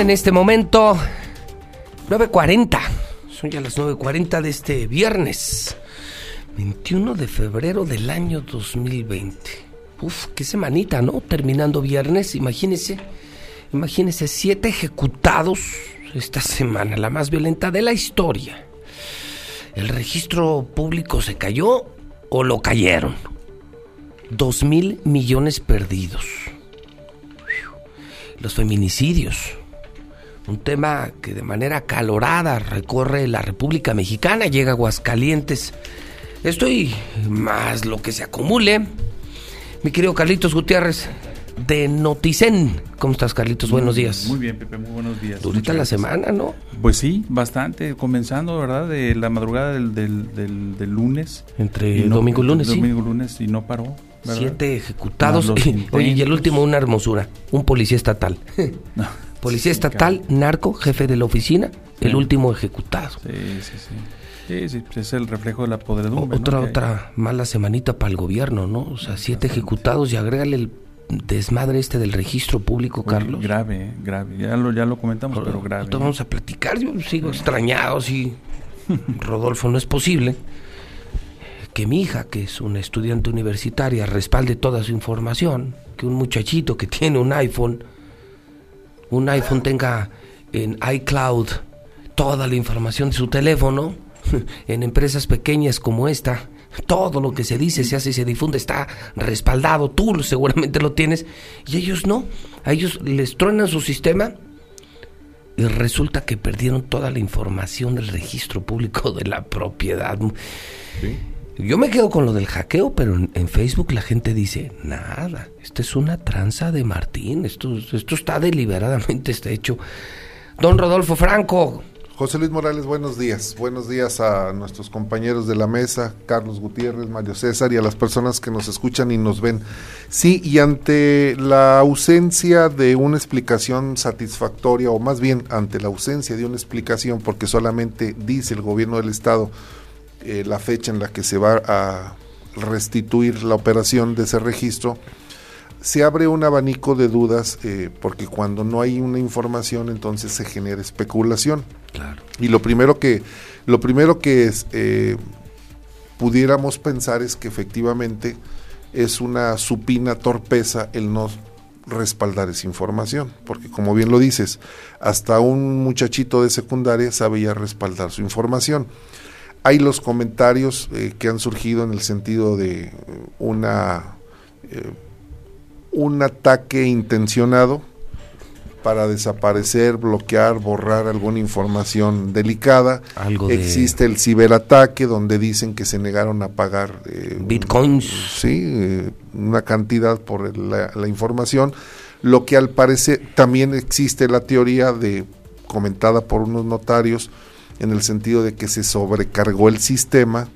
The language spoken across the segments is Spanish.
En este momento 9.40. Son ya las 9.40 de este viernes. 21 de febrero del año 2020. Uf, qué semanita, ¿no? Terminando viernes, imagínense. Imagínense, siete ejecutados esta semana, la más violenta de la historia. ¿El registro público se cayó o lo cayeron? Dos mil millones perdidos. Los feminicidios. Un tema que de manera calorada recorre la República Mexicana, llega a Aguascalientes. Estoy más lo que se acumule. Mi querido Carlitos Gutiérrez, de Noticen. ¿Cómo estás, Carlitos? Buenos días. Muy bien, Pepe, muy buenos días. Durita la semana, ¿no? Pues sí, bastante. Comenzando, ¿verdad? De la madrugada del, del, del, lunes. Entre domingo y lunes, sí. Domingo y lunes y no paró. Siete ejecutados. oye, y el último, una hermosura. Un policía estatal. policía estatal, narco, jefe de la oficina, el último ejecutado. Sí, sí, sí. Sí, sí, pues es el reflejo de la podredumbre. Otra, otra mala semanita para el gobierno, ¿no? O sea, siete ejecutados y agrégale el desmadre este del registro público, Carlos. Grave, grave. Ya lo, ya lo comentamos, pero, grave. vamos a platicar. Yo sigo extrañado, sí. Rodolfo, no es posible que mi hija, que es una estudiante universitaria, respalde toda su información. Que un muchachito que tiene un iPhone, un iPhone tenga en iCloud toda la información de su teléfono. En empresas pequeñas como esta, todo lo que se dice, se hace y se difunde está respaldado, tú seguramente lo tienes, y ellos no, a ellos les truenan su sistema y resulta que perdieron toda la información del registro público de la propiedad. Yo me quedo con lo del hackeo, pero en, Facebook la gente dice, nada, esta es una tranza de Martín, esto, esto está deliberadamente hecho. Don Rodolfo Franco, José Luis Morales, buenos días. Buenos días a nuestros compañeros de la mesa, Carlos Gutiérrez, Mario César y a las personas que nos escuchan y nos ven. Sí, y ante la ausencia de una explicación satisfactoria, o más bien ante la ausencia de una explicación, porque solamente dice el gobierno del Estado eh, la fecha en la que se va a restituir la operación de ese registro, se abre un abanico de dudas eh, porque cuando no hay una información entonces se genera especulación. Y lo primero que, lo primero que es, eh, pudiéramos pensar es que efectivamente es una supina torpeza el no respaldar esa información, porque como bien lo dices, hasta un muchachito de secundaria sabía respaldar su información. Hay los comentarios eh, que han surgido en el sentido de una un ataque intencionado para desaparecer, bloquear, borrar alguna información delicada. Existe el ciberataque donde dicen que se negaron a pagar eh, bitcoins. Sí, eh, una cantidad por la, la, información. Lo que al parecer también existe la teoría de comentada por unos notarios en el sentido de que se sobrecargó el sistema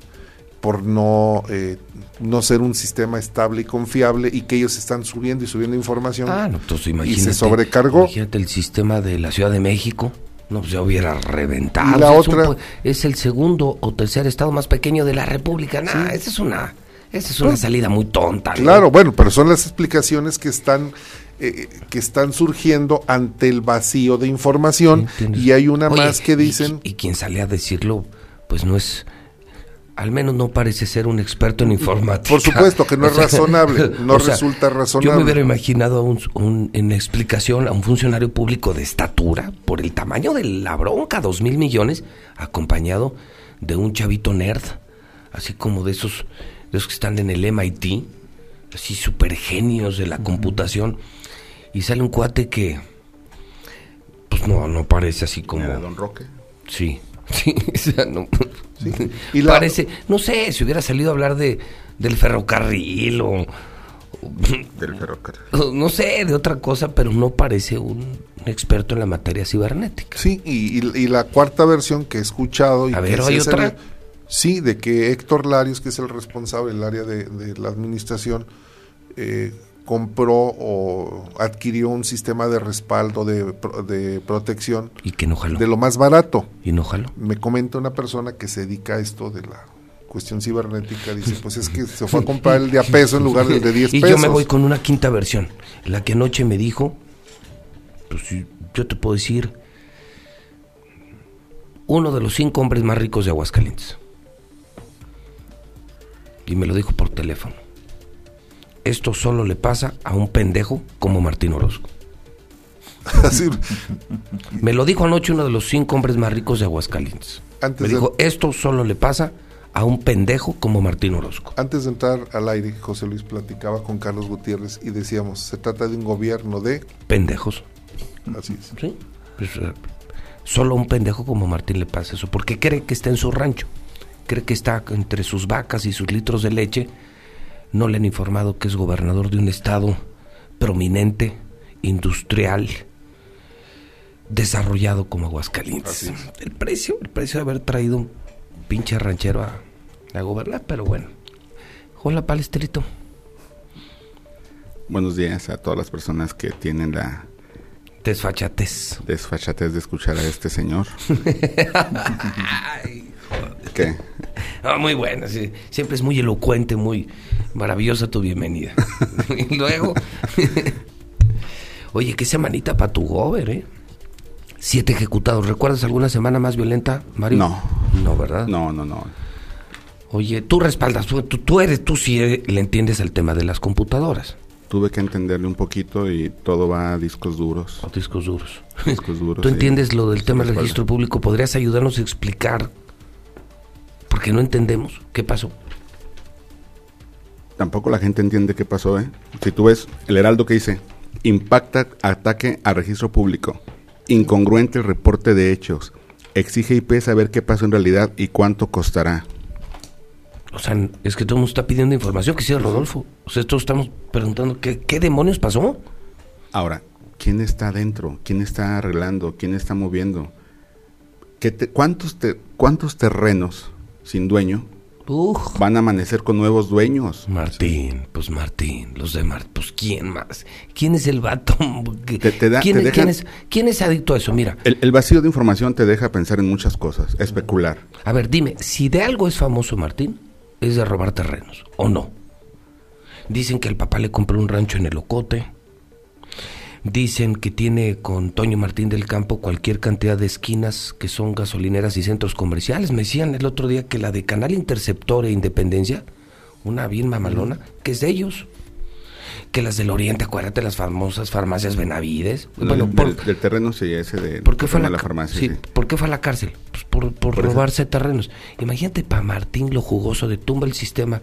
por no, eh, no ser un sistema estable y confiable y que ellos están subiendo y subiendo información ah, no, pues y se sobrecargó. Imagínate el sistema de la Ciudad de México. No, pues ya hubiera reventado. la otra... Es, el segundo o tercer estado más pequeño de la República. Nah, esa es una... Esa es una pues, salida muy tonta. Claro, bueno, pero son las explicaciones que están eh, que están surgiendo ante el vacío de información y hay una más que dicen y, y, quien sale a decirlo pues no es al menos no parece ser un experto en informática. Por supuesto que no es razonable, no resulta razonable. Yo me hubiera imaginado un, en explicación a un funcionario público de estatura, por el tamaño de la bronca, dos mil millones, acompañado de un chavito nerd, así como de esos, de esos que están en el MIT, así super genios de la computación, y sale un cuate que, pues no, no parece así como... Don Roque? Sí, Sí, no, y parece, no sé, si hubiera salido a hablar de del ferrocarril o, del ferrocarril. no sé, de otra cosa, pero no parece un, experto en la materia cibernética. Sí, y, la cuarta versión que he escuchado y a ver, ¿hay otra? sí, de que Héctor Larios, que es el responsable del área de, de la administración, eh, compró o adquirió un sistema de respaldo de, de protección y que no jaló. de lo más barato. Y no jaló. Me comenta una persona que se dedica a esto de la cuestión cibernética, dice, pues es que se fue a comprar el de a peso en lugar del de 10 pesos. Y yo me voy con una quinta versión, la que anoche me dijo, pues yo te puedo decir, uno de los cinco hombres más ricos de Aguascalientes. Y me lo dijo por teléfono. Esto solo le pasa a un pendejo como Martín Orozco. me lo dijo anoche uno de los cinco hombres más ricos de Aguascalientes. me dijo, esto solo le pasa a un pendejo como Martín Orozco. Antes de entrar al aire, José Luis platicaba con Carlos Gutiérrez y decíamos, se trata de un gobierno de... Pendejos. Así es. Sí. Pues, eh, solo a un pendejo como Martín le pasa eso, porque cree que está en su rancho, cree que está entre sus vacas y sus litros de leche. No le han informado que es gobernador de un estado prominente, industrial, desarrollado como Aguascalientes. El precio, el precio de haber traído un pinche ranchero a, a gobernar, pero bueno. Hola, Palestrito. Buenos días a todas las personas que tienen la desfachatez. Desfachatez de escuchar a este señor. ¿Qué? Ah, muy bueno, sí. siempre es muy elocuente, muy maravillosa tu bienvenida. y luego, oye, qué semanita para tu gober, ¿eh? Siete ejecutados. ¿Recuerdas alguna semana más violenta, Mario? No. No, ¿verdad? No, no, no. Oye, tú respaldas, tú, tú eres, tú sí le entiendes el tema de las computadoras. Tuve que entenderle un poquito y todo va a discos duros. A discos duros. Discos duros. ¿Tú entiendes lo del tema del registro público? ¿Podrías ayudarnos a explicar? Porque no entendemos. ¿Qué pasó? Tampoco la gente entiende qué pasó, ¿eh? Si tú ves el heraldo que dice, impacta ataque a registro público incongruente el reporte de hechos. Exige IP saber qué pasó en realidad y cuánto costará. O sea, es que todo el mundo está pidiendo información, que sea Rodolfo. O sea, todos estamos preguntando qué, qué demonios pasó. Ahora, ¿quién está adentro? ¿Quién está arreglando? ¿Quién está moviendo? ¿Qué cuántos, te, ¿Cuántos terrenos sin dueño Van a amanecer con nuevos dueños. Martín, pues Martín, los de Martín, pues ¿quién más? ¿Quién es el vato? ¿Quién, es, adicto a eso? Mira. El, vacío de información te deja pensar en muchas cosas, especular. A ver, dime, si de algo es famoso Martín, es de robar terrenos, ¿o no? Dicen que el papá le compró un rancho en el Ocote, Dicen que tiene con Toño Martín del Campo cualquier cantidad de esquinas que son gasolineras y centros comerciales. Me decían el otro día que la de Canal Interceptor e Independencia, una bien mamalona, que es de ellos. Que las del Oriente, acuérdate las famosas farmacias Benavides. Bueno, del, terreno sí, ese de, ¿por qué fue la, farmacia. Sí, ¿Por qué fue a la cárcel? Pues por, robarse terrenos. Imagínate para Martín lo jugoso de tumba el sistema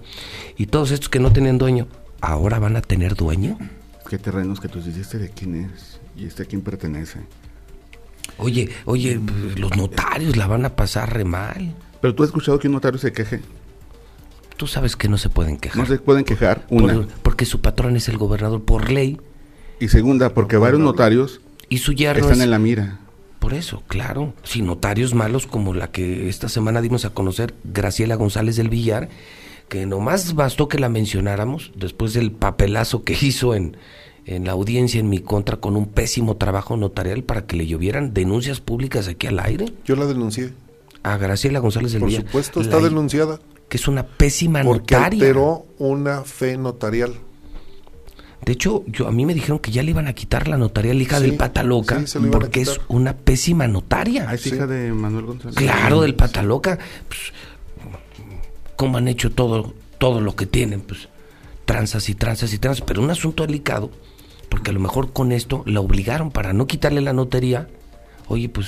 y todos estos que no tienen dueño, ¿ahora van a tener dueño? Qué terrenos que tú dices, de quién es? ¿Y este a quién pertenece? Oye, oye, los notarios la van a pasar re mal. Pero tú has escuchado que un notario se queje. Tú sabes que no se pueden quejar. No se pueden quejar, una. porque su patrón es el gobernador por ley. Y segunda, porque varios notarios y su están en la mira. Por eso, claro. Si notarios malos como la que esta semana dimos a conocer, Graciela González del Villar, que nomás bastó que la mencionáramos después del papelazo que hizo en, en la audiencia en mi contra con un pésimo trabajo notarial para que le llovieran denuncias públicas aquí al aire. Yo la denuncié. A Graciela González del Por supuesto, está denunciada. Que es una pésima porque notaria. alteró una fe notarial. De hecho, yo a mí me dijeron que ya le iban a quitar la notaria hija del Pataloca porque es una pésima notaria. Ah, es hija de Manuel González. Claro, del Pataloca. Pues, ¿Cómo han hecho todo, todo lo que tienen? Pues tranzas y tranzas y tranzas, pero un asunto delicado porque a lo mejor con esto la obligaron para no quitarle la notería. Oye, pues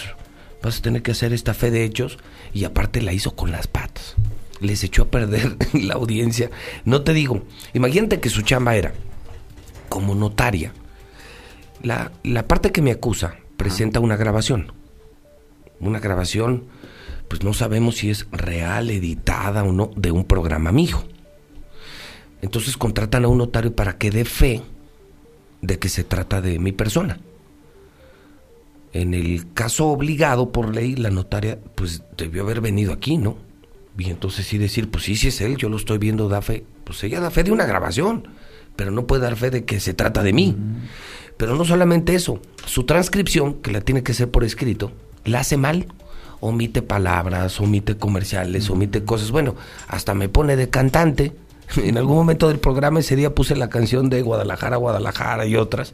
vas a tener que hacer esta fe de hechos y aparte la hizo con las patas. Les echó a perder la audiencia. No te digo, imagínate que su chamba era como notaria. La, la parte que me acusa presenta una grabación. Una grabación, pues no sabemos si es real, editada o no, de un programa mijo. Entonces contratan a un notario para que dé fe de que se trata de mi persona. En el caso obligado por ley, la notaria pues debió haber venido aquí, ¿no? Y entonces sí decir, pues sí, sí es él, yo lo estoy viendo, da fe. Pues ella da fe de una grabación, pero no puede dar fe de que se trata de mí. Pero no solamente eso, su transcripción, que la tiene que hacer por escrito, la hace mal. Omite palabras, omite comerciales, omite cosas. Bueno, hasta me pone de cantante En algún momento del programa ese día puse la canción de Guadalajara, Guadalajara y otras.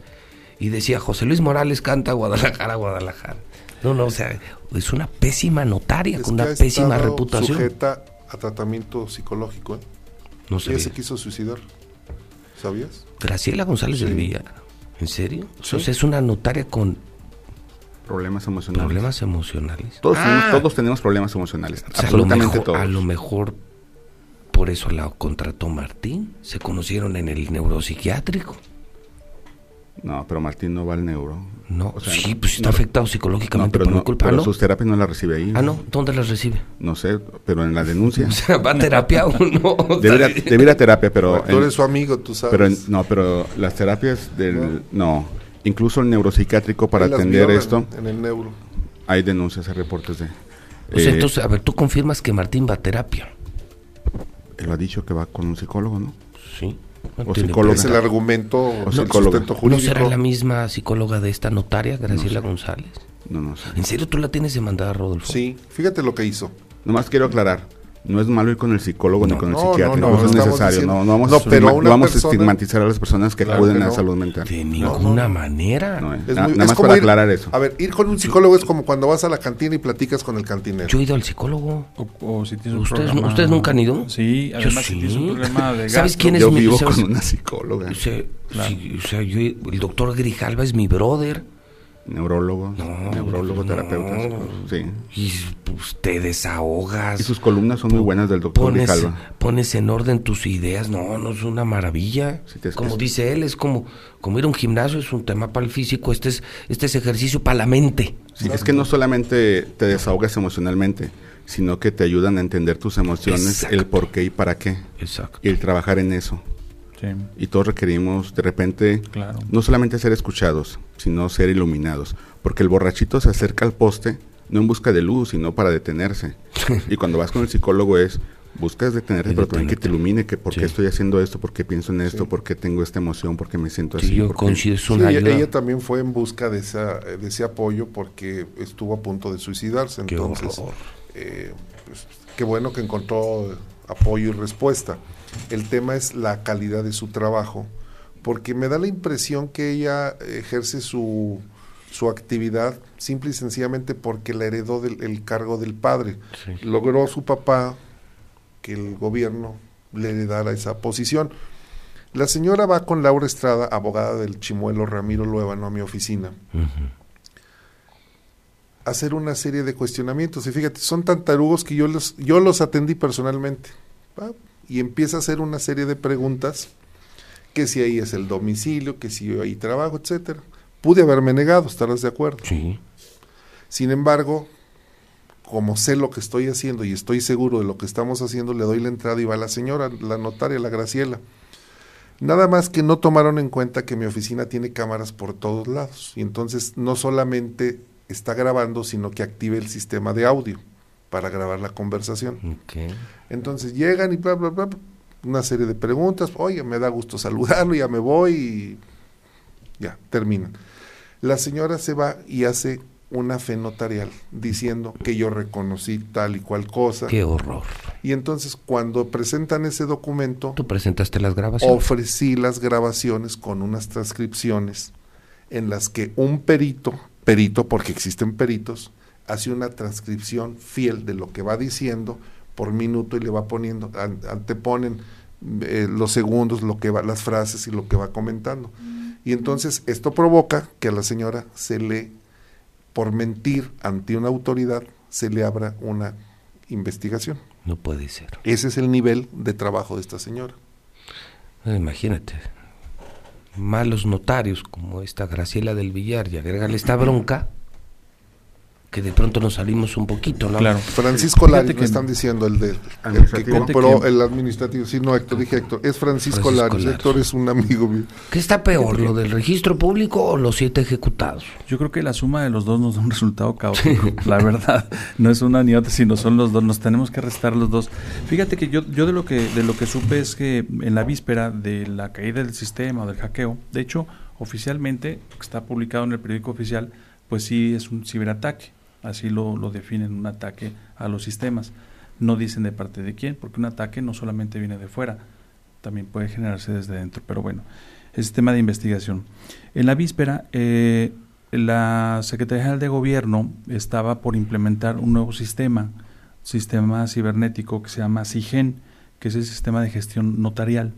y decía José Luis Morales canta Guadalajara, Guadalajara. No, no, o sea, es una pésima notaria Es con una pésima reputación. Sujeta a tratamiento psicológico. ¿eh? No Ella se quiso suicidar. ¿Sabías? Graciela González Sí. del Villar. ¿En serio? Sí. O sea, es una notaria con Problemas emocionales. problemas emocionales. Todos, Ah, tenemos, todos tenemos problemas emocionales. o sea, a lo absolutamente mejor- todos. A lo mejor por eso la contrató Martín. Se conocieron en el neuropsiquiátrico. No, pero Martín no va al neuro. No, O sea, sí, pues está no, afectado No, psicológicamente pero, por no, mi culpa. pero ¿Ah, no? sus terapias no las recibe ahí. Ah, no, ¿dónde las recibe? No sé, pero en la denuncia. O sea, va a terapia o no. Debe ir a, debe ir a terapia, pero... Tú en- eres su amigo, tú sabes. pero en- no, pero las terapias del... No. Incluso el neuropsiquiátrico para las atender esto, En el neuro. hay denuncias, hay reportes de... Pues eh, entonces, a ver, tú confirmas que Martín va a terapia. Él ha dicho que va con un psicólogo, ¿no? Sí. O psicóloga. Es el argumento, el psicóloga. sustento ¿No será la misma psicóloga de esta notaria, Graciela González? No, no sé. ¿En serio tú la tienes demandada, Rodolfo? Sí, fíjate lo que hizo. Nomás quiero aclarar. No es malo ir con el psicólogo ni con el no, psiquiatra. no, No, no, eso es necesario. diciendo- No, no vamos, No, a, pero estigma- una no vamos persona- a estigmatizar a las personas que Claro acuden que a no. salud mental. De ninguna manera. No. Es Na- muy- nada más para ir- aclarar eso. A ver, ir con un psicólogo es como cuando vas a la cantina y platicas con el cantinero. Yo he ido al psicólogo. O, o si tienes un ¿Ustedes- problema- ustedes nunca han ido? Sí, Yo además si sí. tienes un problema de ¿Sabes quién es Yo mi- vivo sabes- con una psicóloga, O sea, Claro. sí, o sea, yo, el doctor Grijalva es mi brother. Neurólogo, No, neurólogo, no. terapeuta. Sí. Y te desahogas. Y sus columnas son muy buenas del doctor pones, pones en orden tus ideas. No, no es una maravilla. Sí, como es- dice él, es como, como ir a un gimnasio, es un tema para el físico. Este es, este es ejercicio para la mente. Sí, es que no solamente te desahogas emocionalmente, sino que te ayudan a entender tus emociones, Exacto. el por qué y para qué, Exacto. y el trabajar en eso. Sí, Y todos requerimos de repente claro. no solamente ser escuchados, sino ser iluminados. Porque el borrachito se acerca al poste no en busca de luz, sino para detenerse. y cuando vas con el psicólogo es, buscas detenerte, Y pero también que te ilumine, que por qué Sí. estoy haciendo esto, por qué pienso en esto, Sí. por qué tengo esta emoción, por qué me siento Sí, así. yo Sí, una ella, también fue en busca de, esa, de ese apoyo porque estuvo a punto de suicidarse. Qué Entonces, eh, pues, qué bueno que encontró apoyo y respuesta. El tema es la calidad de su trabajo, porque me da la impresión que ella ejerce su, su actividad simple y sencillamente porque la heredó del el cargo del padre. Sí. Logró su papá que el gobierno le heredara esa posición. La señora va con Laura Estrada, abogada del chimuelo Ramiro Luevano, a mi oficina, a hacer una serie de cuestionamientos. Y fíjate, son tan tarugos que yo los, yo los atendí personalmente. ¿va? Y empieza a hacer una serie de preguntas, que si ahí es el domicilio, que si yo ahí trabajo, etcétera. Pude haberme negado, estarás de acuerdo. Sí. Sin embargo, como sé lo que estoy haciendo y estoy seguro de lo que estamos haciendo, le doy la entrada y va la señora, la notaria, la Graciela. Nada más que no tomaron en cuenta que mi oficina tiene cámaras por todos lados. Y entonces no solamente está grabando, sino que active el sistema de audio para grabar la conversación. Entonces llegan y bla, bla, bla, una serie de preguntas. Oye, me da gusto saludarlo, ya me voy y ya, terminan. La señora se va y hace una fe notarial diciendo que yo reconocí tal y cual cosa. Qué horror. Y entonces cuando presentan ese documento, Tú presentaste las grabaciones. ofrecí las grabaciones con unas transcripciones en las que un perito, perito porque existen peritos, hace una transcripción fiel de lo que va diciendo por minuto y le va poniendo, an- anteponen eh, los segundos, lo que va, las frases y lo que va comentando. Y entonces esto provoca que a la señora se le, por mentir ante una autoridad, se le abra una investigación. No puede ser. Ese es el nivel de trabajo de esta señora. Eh, Imagínate. Malos notarios como esta Graciela del Villar y agrégale esta bronca que de pronto nos salimos un poquito, ¿no? Claro. Francisco que- me están diciendo el de el que compró que- el administrativo. Sí, no, Héctor, dije Héctor. Es Francisco, Francisco. Larios. Héctor es un amigo mío. ¿Qué está peor, lo del registro público o los siete ejecutados? Yo creo que la suma de los dos nos da un resultado caótico. La verdad, no es una ni otra, sino son los dos. Nos tenemos que restar los dos. Fíjate que yo, yo de lo que de lo que supe es que en la víspera de la caída del sistema o del hackeo, de hecho, oficialmente está publicado en el periódico oficial, pues sí es un ciberataque. Así lo, lo definen un ataque a los sistemas. No dicen de parte de quién, porque un ataque no solamente viene de fuera, también puede generarse desde dentro. Pero bueno, el sistema de investigación. En la víspera, eh, la Secretaría General de Gobierno estaba por implementar un nuevo sistema, sistema cibernético que se llama SIGEN, que es el sistema de gestión notarial.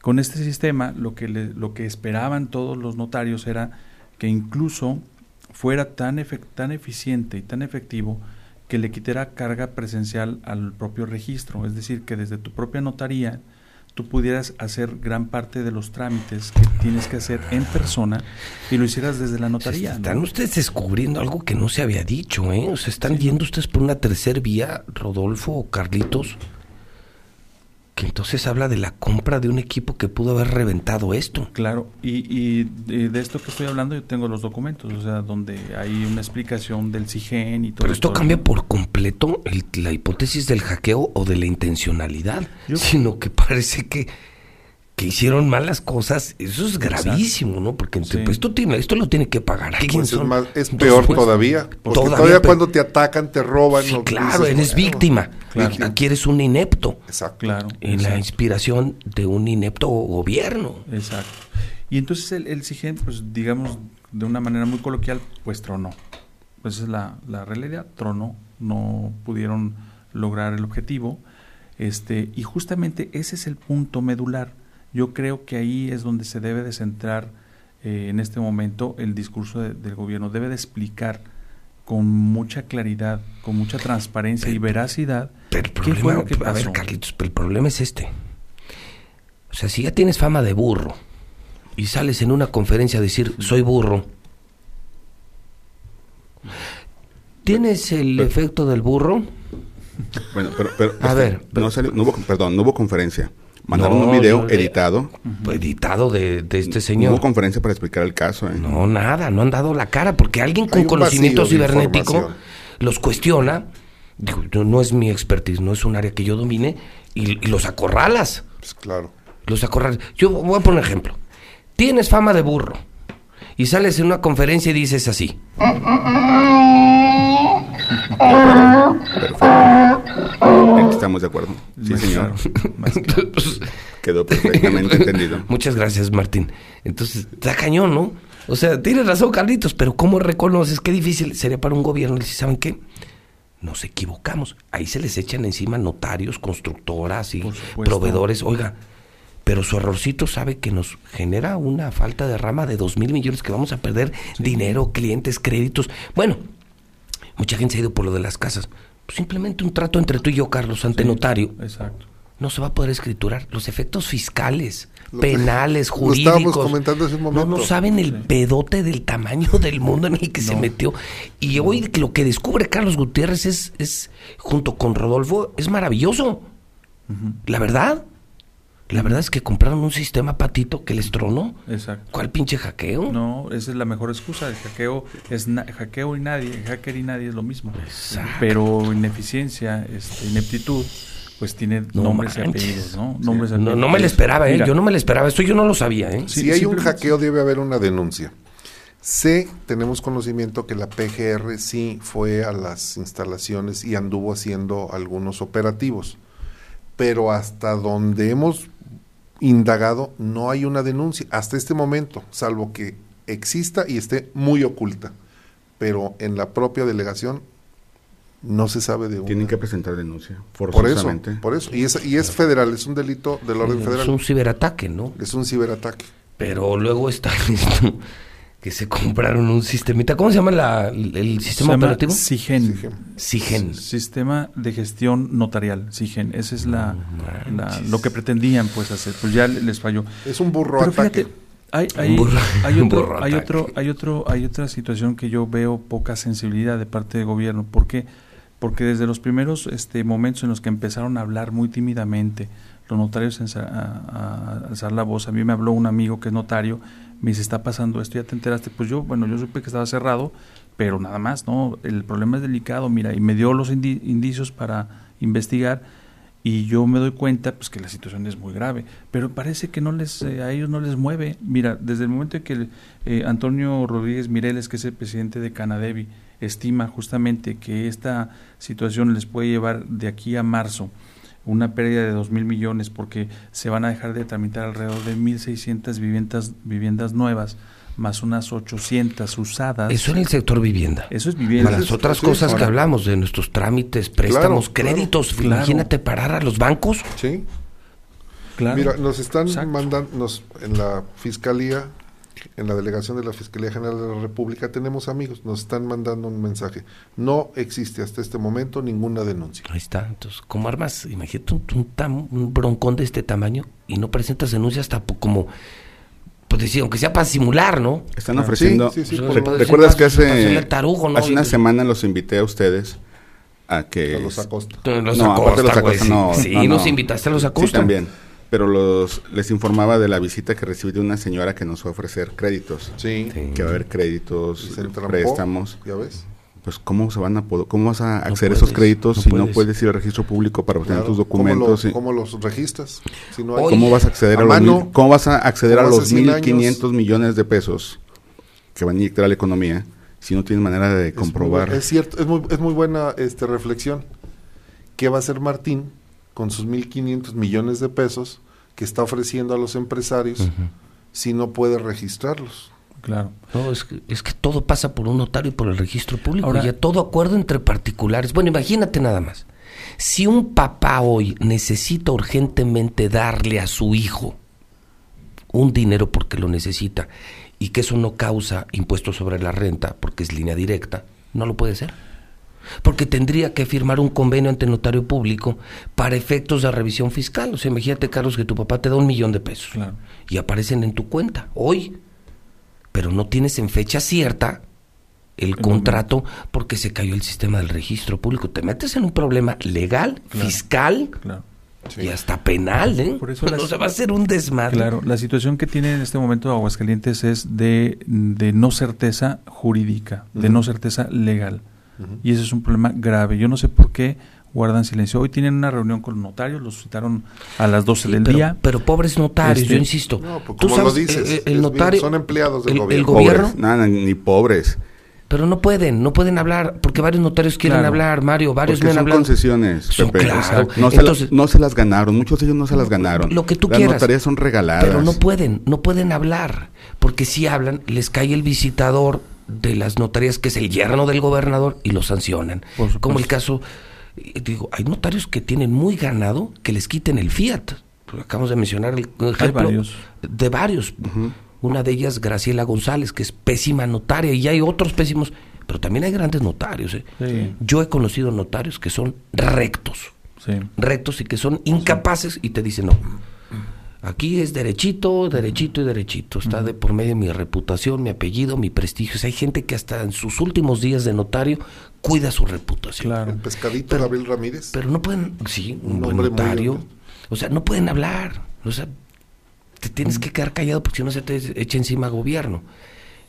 Con este sistema, lo que, lo que esperaban todos los notarios era que incluso fuera tan, tan eficiente y tan efectivo que le quitara carga presencial al propio registro, es decir, que desde tu propia notaría tú pudieras hacer gran parte de los trámites que tienes que hacer en persona y lo hicieras desde la notaría. Están ustedes descubriendo algo que no se había dicho, ¿eh? O sea, están yendo ustedes por una tercera vía, Rodolfo o Carlitos, que entonces habla de la compra de un equipo que pudo haber reventado esto. Claro, y, de esto que estoy hablando yo tengo los documentos, o sea, donde hay una explicación del CIGEN y todo. Pero esto cambia por completo la hipótesis del hackeo o de la intencionalidad, sino que parece que que hicieron malas cosas, eso es gravísimo, ¿no? Porque esto, tiene, esto lo tiene que pagar pues es, peor todavía. Porque todavía, cuando te atacan, te roban. claro, eres víctima. Aquí eres un inepto. Exacto. Claro. En la inspiración de un inepto gobierno. Exacto. Y entonces el, el CIGEN, pues digamos, de una manera muy coloquial, pues tronó. Pues esa es la, la realidad, tronó. No pudieron lograr el objetivo. Este, y justamente ese es el punto medular yo creo que ahí es donde se debe de centrar eh, en este momento el discurso del gobierno. Debe de explicar con mucha claridad, con mucha transparencia y veracidad pero el problema, qué fue lo que pasó. A ver, Carlitos, pero el problema es este. O sea, si ya tienes fama de burro y sales en una conferencia a decir soy burro, ¿tienes el efecto del burro? Bueno, pero, pero a ver, no, no hubo, perdón, no hubo conferencia. Mandaron un video editado. Editado de, este señor. hubo conferencia para explicar el caso. ¿eh? No, nada, no han dado la cara, porque alguien con conocimiento cibernético los cuestiona. no, es mi expertise, no es un área que yo domine, y, los acorralas. Pues claro. Los acorralas. Yo voy a poner un ejemplo. Tienes fama de burro y sales en una conferencia y dices así. Estamos de acuerdo. Sí, señor. Quedó perfectamente entendido. Muchas gracias, Martín. Entonces, está cañón, ¿no? O sea, tienes razón, Carlitos, pero ¿cómo reconoces? Qué difícil sería para un gobierno si saben qué. Nos equivocamos. Ahí se les echan encima notarios, constructoras y proveedores. Oiga, pero su errorcito sabe que nos genera una falta de rama de dos mil millones que vamos a perder dinero, clientes, créditos. Bueno, mucha gente se ha ido por lo de las casas. Pues simplemente un trato entre tú y yo, Carlos, ante notario. Exacto. No se va a poder escriturar. Los efectos fiscales, penales, jurídicos. comentando hace un momento. No, no saben el pedote del tamaño del mundo en el que se metió. Y hoy lo que descubre Carlos Gutiérrez es, es junto con Rodolfo, es maravilloso. La verdad. La verdad es que compraron un sistema patito que les tronó. Exacto. ¿Cuál pinche hackeo? No, esa es la mejor excusa. El hackeo es hackeo y nadie, hacker y nadie es lo mismo. Exacto. Pero ineficiencia, este, ineptitud, pues tiene nombres y apellidos, ¿no? Nombres no, no, me lo esperaba, ¿eh? yo no me lo esperaba. Esto yo no lo sabía, ¿eh? si hay un hackeo, debe haber una denuncia. Sé, tenemos conocimiento que la PGR sí fue a las instalaciones y anduvo haciendo algunos operativos pero hasta donde hemos indagado, no hay una denuncia hasta este momento, salvo que exista y esté muy oculta. Pero en la propia delegación no se sabe de una. Tienen que presentar denuncia, forzosamente. Por eso, por eso. Y es, y es federal, es un delito del orden federal. Es un ciberataque, ¿no? Es un ciberataque. Pero luego está que se compraron un sistemita. ¿Cómo se llama la, el sistema operativo? SIGEN. SIGEN. Sistema de gestión notarial, SIGEN. Ese es la, lo que pretendían pues hacer. Pues ya les falló. Es un burro Pero Fíjate, hay, hay, hay, otro, hay, otro, hay, otro, hay otra situación que yo veo poca sensibilidad de parte del gobierno. ¿Por qué? Porque desde los primeros este, momentos en los que empezaron a hablar muy tímidamente, los notarios a, a, alzar la voz, a mí me habló un amigo que es notario me dice, está pasando esto, ya te enteraste. Pues yo, bueno, yo supe que estaba cerrado, pero nada más, ¿no? El problema es delicado, mira, y me dio los indicios para investigar y yo me doy cuenta pues que la situación es muy grave, pero parece que no les eh, a ellos no les mueve. Mira, desde el momento en que eh, Antonio Rodríguez Mireles, que es el presidente de Canadevi, estima justamente que esta situación les puede llevar de aquí a marzo una pérdida de 2 mil millones porque se van a dejar de tramitar alrededor de 1.600 viviendas, viviendas nuevas más unas 800 usadas. Eso en el sector vivienda. Eso es vivienda. Para las otras cosas que hablamos de nuestros trámites, préstamos, créditos, imagínate parar a los bancos. Sí. Claro. Mira, nos están mandando, nos, en la fiscalía, en la delegación de la Fiscalía General de la República, tenemos amigos, nos están mandando un mensaje. No existe hasta este momento ninguna denuncia. Ahí está. Entonces, como armas, imagínate un, un, un broncón de este tamaño y no presentas denuncia hasta como pues decir, aunque sea para simular, ¿no? Están ofreciendo. Sí, sí, ¿Recuerdas que hace, hace una semana los invité a ustedes a que. A los Acosta. Los no, aparte los Acosta, no. Sí, nos invitaste a los Acosta. Sí, también. Pero los, les informaba de la visita que recibí de una señora que nos va a ofrecer créditos. Sí. Que va a haber créditos, préstamos. ¿Ya ves? pues cómo se van a cómo vas a acceder a esos créditos si no puedes. ir al registro público para obtener tus documentos ¿Cómo, los registras si no hay cómo vas a acceder a, los cómo vas a acceder a los 1500 millones de pesos que van a inyectar a la economía si no tienes manera de comprobar es cierto es muy es muy buena este reflexión. Qué va a hacer Martín con sus 1500 millones de pesos que está ofreciendo a los empresarios si no puede registrarlos Claro. No, es que, es que todo pasa por un notario y por el registro público. Ahora, ya todo acuerdo entre particulares. Bueno, imagínate nada más. Si un papá hoy necesita urgentemente darle a su hijo un dinero porque lo necesita y que eso no causa impuestos sobre la renta porque es línea directa, no lo puede hacer. Porque tendría que firmar un convenio ante el notario público para efectos de revisión fiscal. O sea, imagínate, Carlos, que tu papá te da un millón de pesos y aparecen en tu cuenta hoy pero no tienes en fecha cierta el contrato porque se cayó el sistema del registro público. Te metes en un problema legal, fiscal y hasta penal, ¿eh? Por eso no se va a hacer un desmadre. Claro, la situación que tiene en este momento Aguascalientes es de, de no certeza jurídica, de no certeza legal. Y ese es un problema grave. Yo no sé por qué guardan silencio. Hoy tienen una reunión con los notarios, los citaron a las 12 del día. Pero pobres notarios, yo este, insisto. No, pues, como lo dices, eh, el, notario, son empleados del gobierno. El gobierno nada, ni pobres. Pero no pueden, no pueden hablar, porque varios notarios quieren hablar, Mario, varios porque son concesiones, no, se no, se las ganaron, muchos de ellos no se las ganaron. Lo que tú las quieras. Las notarías son regaladas. Pero no pueden, no pueden hablar, porque si hablan, les cae el visitador de las notarías, que es el yerno del gobernador, y lo sancionan. Como el caso digo, hay notarios que tienen muy ganado que les quiten el fiat. Acabamos de mencionar el ejemplo de varios. Una de ellas, Graciela González, que es pésima notaria, y hay otros pésimos, pero también hay grandes notarios. ¿eh? Yo he conocido notarios que son rectos, rectos y que son incapaces y te dicen, no, Aquí es derechito, derechito y derechito. Está de por medio mi reputación, mi apellido, mi prestigio. hay gente que hasta en sus últimos días de notario cuida su reputación. Claro. El pescadito Gabriel Ramírez. Pero no pueden, sí, un, buen notario. O sea, no pueden hablar. O sea, te tienes que quedar callado porque si no se te echa encima gobierno.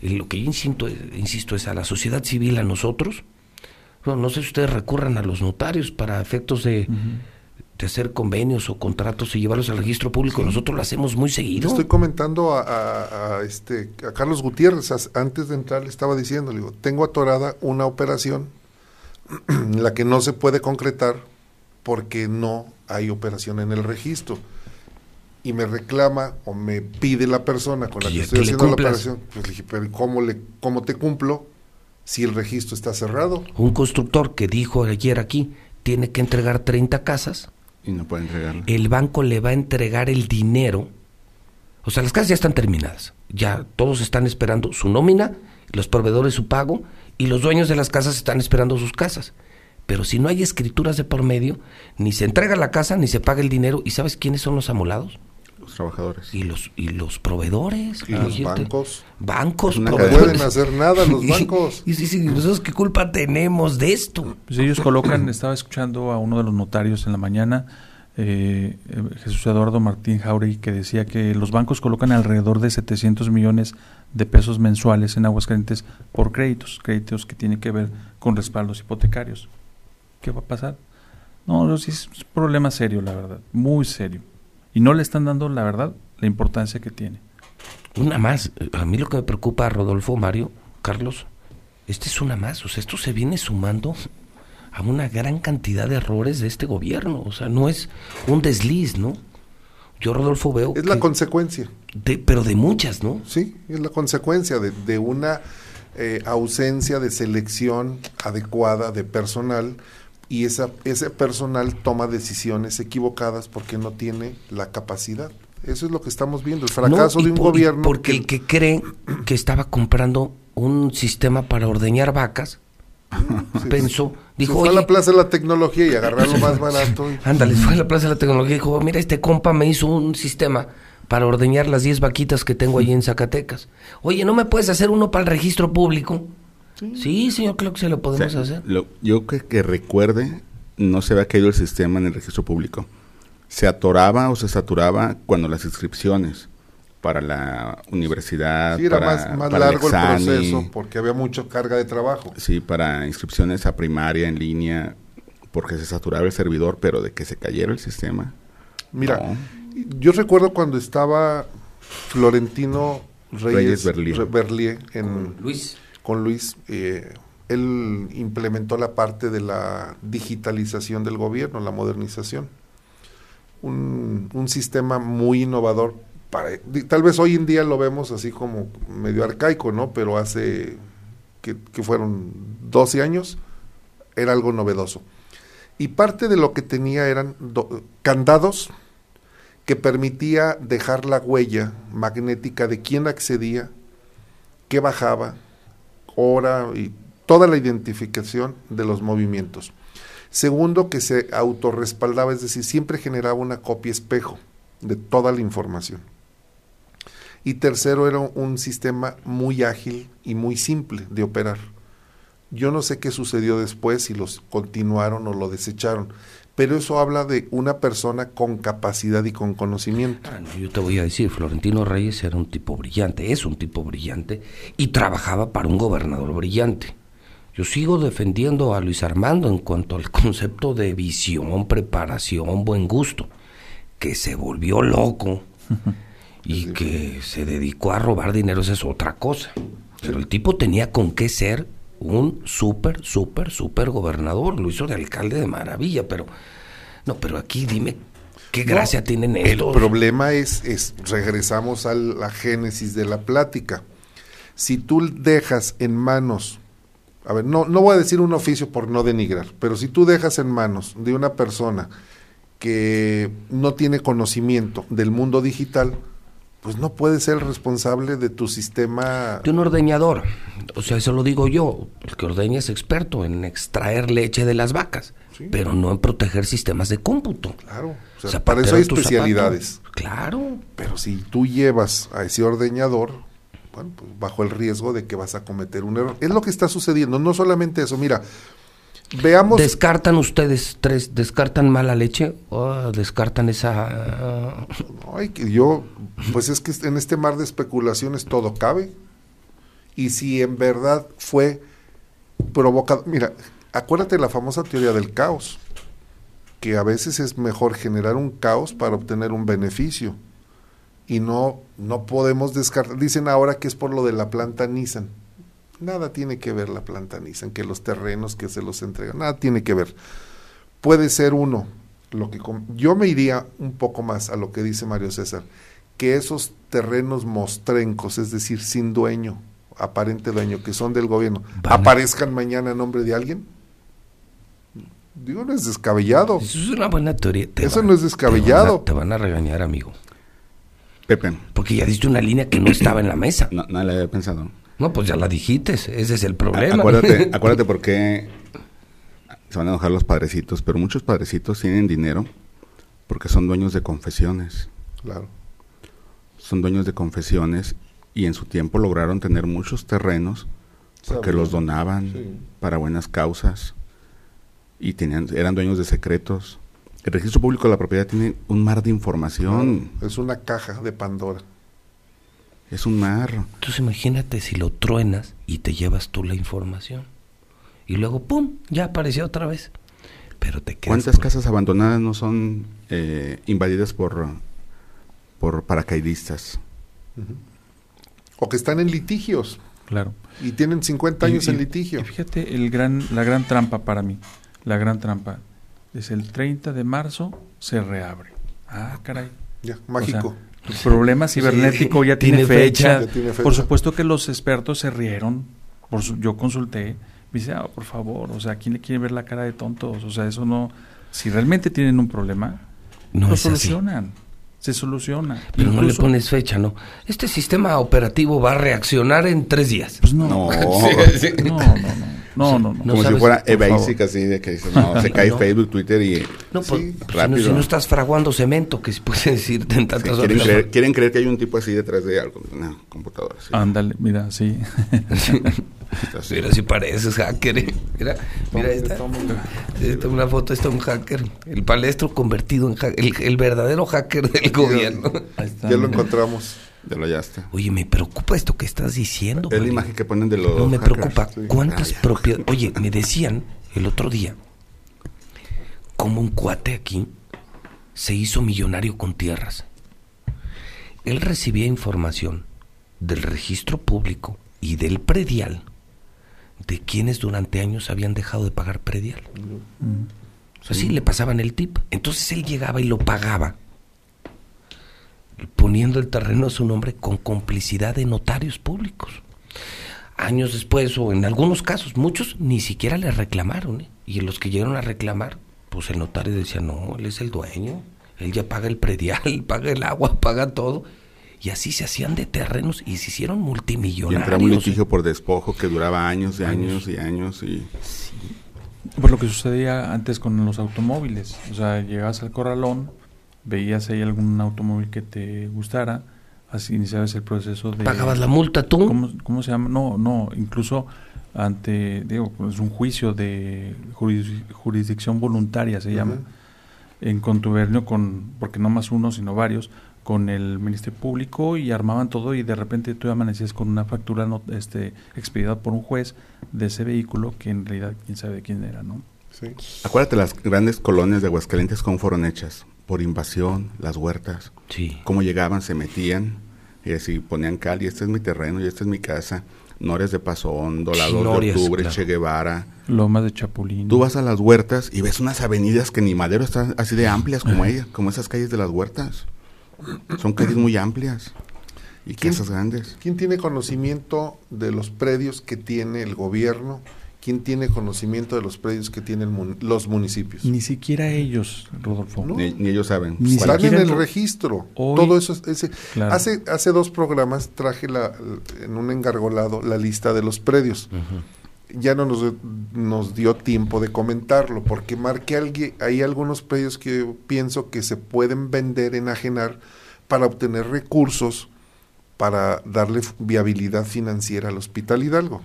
Y lo que yo insisto, insisto es a la sociedad civil, a nosotros. no sé si ustedes recurran a los notarios para efectos de hacer convenios o contratos y llevarlos al registro público. Nosotros lo hacemos muy seguido. Estoy comentando a, este, a Carlos Gutiérrez, antes de entrar le estaba diciendo, le digo, tengo atorada una operación en la que no se puede concretar porque no hay operación en el registro. Y me reclama o me pide la persona con la que, estoy haciendo la operación. Pues le dije, pero ¿cómo, le, ¿cómo te cumplo si el registro está cerrado? Un constructor que dijo ayer aquí, tiene que entregar 30 casas y no puede entregarlo. El banco le va a entregar el dinero. O sea, las casas ya están terminadas. Ya todos están esperando su nómina, los proveedores su pago y los dueños de las casas están esperando sus casas. Pero si no hay escrituras de por medio, ni se entrega la casa ni se paga el dinero. ¿Y sabes quiénes son los amolados? Los trabajadores. Y los, y los proveedores. Y los bancos. Bancos. No pueden hacer nada los bancos. Y, sí, sí, nosotros qué culpa tenemos de esto. Pues ellos colocan, estaba escuchando a uno de los notarios en la mañana, eh, Jesús Eduardo Martín Jauregui, que decía que los bancos colocan alrededor de 700 millones de pesos mensuales en Aguascalientes por créditos, créditos que tienen que ver con respaldos hipotecarios. ¿Qué va a pasar? No, sí es un problema serio, la verdad, muy serio y no le están dando, la verdad, la importancia que tiene. Una más. A mí lo que me preocupa, Rodolfo, Mario, Carlos, este es una más. O sea, esto se viene sumando a una gran cantidad de errores de este gobierno. O sea, no es un desliz, ¿no? Yo, Rodolfo, veo... Es la consecuencia. De, pero de muchas, ¿no? Sí, es la consecuencia de, de una eh, ausencia de selección adecuada de personal y esa, ese personal toma decisiones equivocadas porque no tiene la capacidad. Eso es lo que estamos viendo, el fracaso de un gobierno. Porque el que cree que estaba comprando un sistema para ordeñar vacas, pensó, dijo, fue a la Plaza de la Tecnología y agarrar lo más barato. Ándale, fue a la Plaza de la Tecnología y dijo, mira, este compa me hizo un sistema para ordeñar las 10 vaquitas que tengo allí en Zacatecas. Oye, ¿no me puedes hacer uno para el registro público? Sí, señor, creo que se lo podemos hacer. yo que, que recuerde, no se había caído el sistema en el registro público. Se atoraba o se saturaba cuando las inscripciones para la universidad. Sí, era más, largo el, proceso porque había mucha carga de trabajo. Sí, para inscripciones a primaria en línea, porque se saturaba el servidor, pero de que se cayera el sistema. Mira, yo recuerdo cuando estaba Florentino Reyes, Berlier, en, Luis con Luis, eh, él implementó la parte de la digitalización del gobierno, la modernización. Un, sistema muy innovador. Tal vez hoy en día lo vemos así como medio arcaico, ¿no? Pero hace, que, fueron 12 años, era algo novedoso. Y parte de lo que tenía eran candados que permitía dejar la huella magnética de quién accedía, qué bajaba, hora y toda la identificación de los movimientos. Segundo, que se autorrespaldaba, es decir, siempre generaba una copia espejo de toda la información. Y tercero, era un sistema muy ágil y muy simple de operar. Yo no sé qué sucedió después, si los continuaron o lo desecharon, pero eso habla de una persona con capacidad y con conocimiento. Ah, yo te voy a decir, Florentino Reyes era un tipo brillante, es un tipo brillante y trabajaba para un gobernador brillante. Yo sigo defendiendo a Luis Armando en cuanto al concepto de visión, preparación, buen gusto, que se volvió loco y que se dedicó a robar dinero, esa es otra cosa. Pero el tipo tenía con qué ser un súper, súper, súper gobernador. Lo hizo de alcalde de maravilla, pero no, pero aquí dime qué gracia tienen estos. El problema es, es, regresamos a la génesis de la plática. Si tú dejas en manos, a ver, no, no voy a decir un oficio por no denigrar, pero si tú dejas en manos de una persona que no tiene conocimiento del mundo digital, pues no puede ser responsable de tu sistema. De un ordeñador. O sea, eso lo digo yo. El que ordeña es experto en extraer leche de las vacas, pero no en proteger sistemas de cómputo. Claro. O sea, para eso hay especialidades. Claro. Pero si tú llevas a ese ordeñador, bueno, pues bajo el riesgo de que vas a cometer un error. Es lo que está sucediendo. No solamente eso. Mira, Veamos. ¿Descartan ustedes tres, descartan mala leche o descartan esa...? Ay, que yo, pues es que en este mar de especulaciones todo cabe. Y si en verdad fue provocado... Mira, acuérdate de la famosa teoría del caos, que a veces es mejor generar un caos para obtener un beneficio. Y no, no podemos descartar... Dicen ahora que es por lo de la planta Nissan Nada tiene que ver la planta Nissan, que los terrenos que se los entregan, nada tiene que ver. Puede ser uno, lo que yo me iría un poco más a lo que dice Mario César, que esos terrenos mostrencos, es decir, sin dueño, aparente dueño, que son del gobierno, aparezcan mañana a nombre de alguien. Digo, no es descabellado. Eso es una buena teoría. Eso no es descabellado. Te van, a, regañar, amigo. Pepe. Porque ya diste una línea que no estaba en la mesa. No, no la había pensado. No, pues ya la dijiste, ese es el problema. Acuérdate, acuérdate por qué se van a enojar los padrecitos, pero muchos padrecitos tienen dinero porque son dueños de confesiones. Claro. Son dueños de confesiones y en su tiempo lograron tener muchos terrenos porque los donaban para buenas causas y tenían eran dueños de secretos. El registro público de la propiedad tiene un mar de información. es una caja de Pandora. Es un mar. Entonces imagínate si lo truenas y te llevas tú la información. Y luego, ¡pum!, ya apareció otra vez. Pero te quedas ¿Cuántas casas abandonadas no son eh, invadidas por, por paracaidistas? O que están en litigios. Claro. Y tienen 50 años en litigio. fíjate el gran, la gran trampa para mí. la gran trampa. Es el 30 de marzo se reabre. Ah, caray. Ya, mágico. O sea, tu problema cibernético ya tiene, tiene fecha. fecha. Ya tiene fecha. Por supuesto que los expertos se rieron. Por su- yo consulté. Me dice, ah, por favor, o sea, ¿quién le quiere ver la cara de tontos? O sea, eso no. Si realmente tienen un problema, No lo así. solucionan. Se soluciona. Pero no le pones fecha, ¿no? Este sistema operativo va a reaccionar en tres días. Pues no. No. No, no, no. No, no, no. No Como si sabes, fuera por e-basic, así de que dices, no, se cae No. Facebook, Twitter y... No, Sí, pues, si no- si estás fraguando cemento, que se puede decirte en Sí, tantas quieren, horas. creer, quieren creer que hay un tipo así detrás de algo, una computadora. sí. Ándale, mira, sí. Mira, si pareces hacker. ¿eh? Mira, mira esta. Esta una foto, está un hacker. El palestro convertido en hacker. El, el verdadero hacker del gobierno. Ahí está, Ya lo encontramos. Ya lo hallaste. Oye, me preocupa esto que estás diciendo. Es la imagen que ponen de los No me hackers. preocupa. sí. ¿Cuántas Ah, propiedades? Oye, me decían el otro día como un cuate aquí se hizo millonario con tierras. Él recibía información del registro público y del predial de quienes durante años habían dejado de pagar predial. Mm. Así le pasaban el tip. Entonces él llegaba y lo pagaba, poniendo el terreno a su nombre con complicidad de notarios públicos. Años después, o en algunos casos, muchos ni siquiera le reclamaron. ¿eh? Y los que llegaron a reclamar, pues el notario decía, no, él es el dueño, él ya paga el predial, paga el agua, paga todo. Y así se hacían de terrenos y se hicieron Y multimillonarios. entraba un ¿eh? litigio por despojo que duraba años y años y años y... Por lo que sucedía antes con los automóviles. O sea, llegabas al corralón, veías ahí algún automóvil que te gustara, así iniciabas el proceso de... Pagabas la multa tú. ¿Cómo, cómo se llama? No, no, incluso ante, digo, es un juicio de juris- jurisdicción voluntaria se llama, en contubernio con, porque no más uno, sino varios, con el Ministerio Público y armaban todo y de repente tú amanecías con una factura no, este, expedida por un juez de ese vehículo que en realidad quién sabe quién era, ¿no? Sí. Acuérdate las grandes colonias de Aguascalientes cómo fueron hechas. Por invasión, las huertas. Sí. Cómo llegaban, se metían y así ponían cal y este es mi terreno y esta es mi casa. Nores de Paso Hondo, la 2 de octubre, claro. Che Guevara. Lomas de Chapulín. Tú vas a las huertas y ves unas avenidas que ni madero están así de amplias como ellas, como esas calles de las huertas. Son calles muy amplias y casas grandes. ¿Quién tiene conocimiento de los predios que tiene el gobierno? ¿Quién tiene conocimiento de los predios que tienen mun- los municipios? Ni siquiera ellos, Rodolfo. No. Ni, ni ellos saben. Ni Están en el registro. Hoy- Todo eso es, ese- Claro. hace hace dos programas traje la, en un engargolado la lista de los predios. Ya no nos, nos dio tiempo de comentarlo porque marqué algui- hay algunos predios que pienso que se pueden vender, enajenar para obtener recursos para darle viabilidad financiera al Hospital Hidalgo.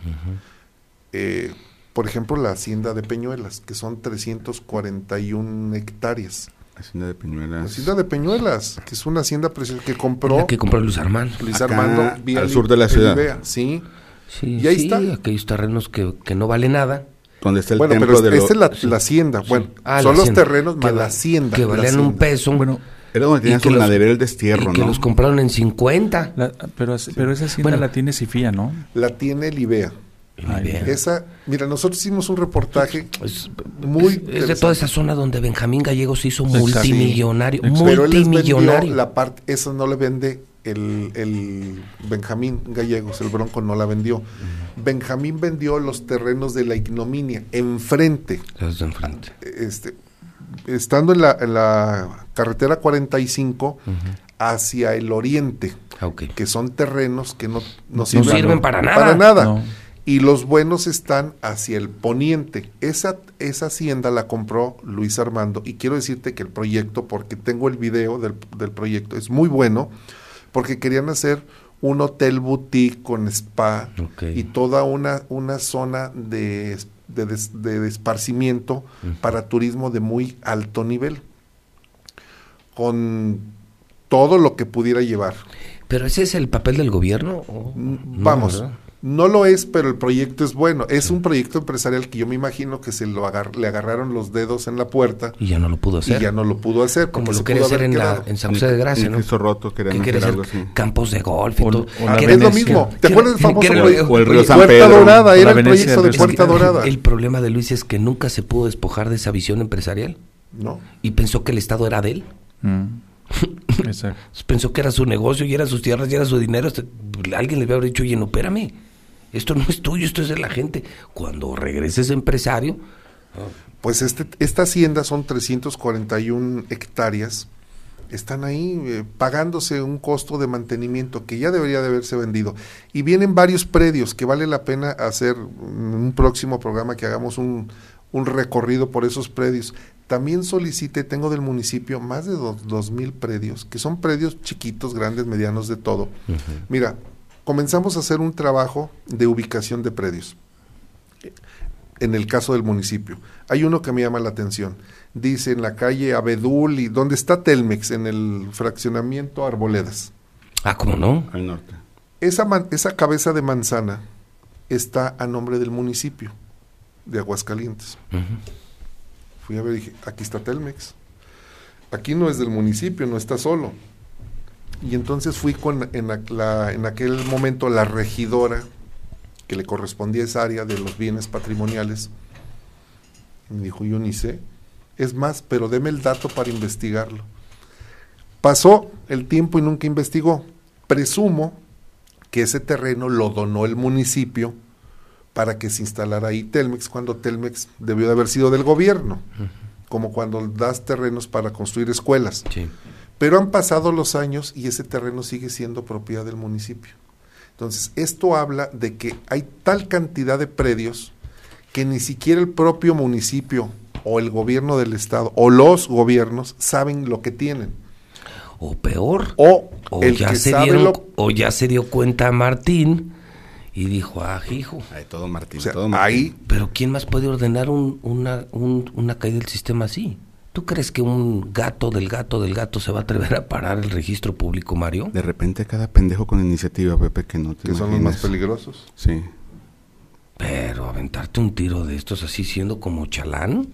Eh, por ejemplo, la hacienda de Peñuelas, que son 341 hectáreas. Hacienda de La Peñuelas. hacienda de Peñuelas, que es una hacienda preciosa que compró La que compró Luis Armando. Luis Acá, Armando vía al sur de la ciudad. Sí, Sí, Y ahí sí, está. aquellos terrenos que, que no vale nada. Donde está el bueno, templo pero de es- la, la hacienda. Bueno, Ah, son la los hacienda. terrenos más Que la hacienda. Que la valían un peso. Bueno, Era donde tenían que ladera el destierro, y que ¿no? los compraron en 50. la- pero, pero esa hacienda Bueno. la tiene Sifía, ¿no? La tiene Livea. Ay. Esa, mira, nosotros hicimos un reportaje Es, muy es de toda esa zona donde Benjamín Gallegos se hizo Exacto. multimillonario. Sí. pero él les vendió multimillonario. la parte, esa no le vende el, el Benjamín Gallegos, el Bronco no la vendió. Benjamín vendió los terrenos de la ignominia enfrente. Los de enfrente. este, estando en la, en la carretera 45 hacia el oriente, Ah, que son terrenos que no, no No sirven, sirven para nada. Para nada. No. Y los buenos están hacia el poniente. Esa, esa hacienda la compró Luis Armando. Y quiero decirte que el proyecto, porque tengo el video del, del proyecto, es muy bueno, porque querían hacer un hotel boutique con spa y toda una, una zona de, de, des- de esparcimiento para turismo de muy alto nivel, con todo lo que pudiera llevar. Pero ese es el papel del gobierno. ¿o? Mm, No, Vamos. No lo es, pero el proyecto es bueno. Es un proyecto empresarial que yo me imagino que se lo agar- le agarraron los dedos en la puerta Y ya no lo pudo hacer. y ya no lo pudo hacer. Como lo quería hacer en, la, en San José de Gracia, En ¿no? Cristo Roto querían Que hacer algo así. campos de golf y O- todo. o Que Es lo mismo. ¿Te acuerdas del famoso proyecto? o el río San Puerta Pedro. Dorada, O era el proyecto de Puerta. Dorada. El problema de Luis es que nunca se pudo despojar de esa visión empresarial No. y pensó que el Estado era de él. Mm. Exacto. Pensó que era su negocio y eran sus tierras y era su dinero. Este- Alguien le había dicho, oye, no, espérame, esto no es tuyo, esto es de la gente. Cuando regreses empresario, Pues este, esta hacienda son 341 hectáreas. Están ahí eh, pagándose un costo de mantenimiento que ya debería de haberse vendido. Y vienen varios predios que vale la pena hacer un próximo programa que hagamos un, un recorrido por esos predios. También solicité, tengo del municipio más de dos, dos mil predios, que son predios chiquitos, grandes, medianos, de todo. Mira, comenzamos a hacer un trabajo de ubicación de predios en el caso del municipio. Hay uno que me llama la atención. Dice en la calle Abedul y donde está Telmex, en el fraccionamiento Arboledas. ah, ¿cómo no? Al norte. Esa, man- esa cabeza de manzana está a nombre del municipio de Aguascalientes. Fui a ver y dije, aquí está Telmex. Aquí no es del municipio, no está solo. Y entonces fui con en, la- en aquel momento la regidora que le correspondía esa área de los bienes patrimoniales. Y me dijo, yo ni sé. Es más, pero deme el dato para investigarlo. Pasó el tiempo y nunca investigó. Presumo que ese terreno lo donó el municipio para que se instalara ahí Telmex, cuando Telmex debió de haber sido del gobierno, como cuando das terrenos para construir escuelas. Sí. Pero han pasado los años y ese terreno sigue siendo propiedad del municipio. Entonces, esto habla de que hay tal cantidad de predios que ni siquiera el propio municipio o el gobierno del estado o los gobiernos saben lo que tienen. O peor, O, o el ya, que se sabe dieron- lo... o ya se dio cuenta Martín y dijo, ah, hijo, Ay, todo Martín, O sea, todo Martín. ahí pero ¿quién más puede ordenar un- una, un- una caída del sistema así? ¿Tú crees que un gato del gato del gato se va a atrever a parar el registro público, Mario? De repente cada pendejo con iniciativa, Pepe, que no te que son los más peligrosos. Sí. Pero aventarte un tiro de estos así siendo como chalán,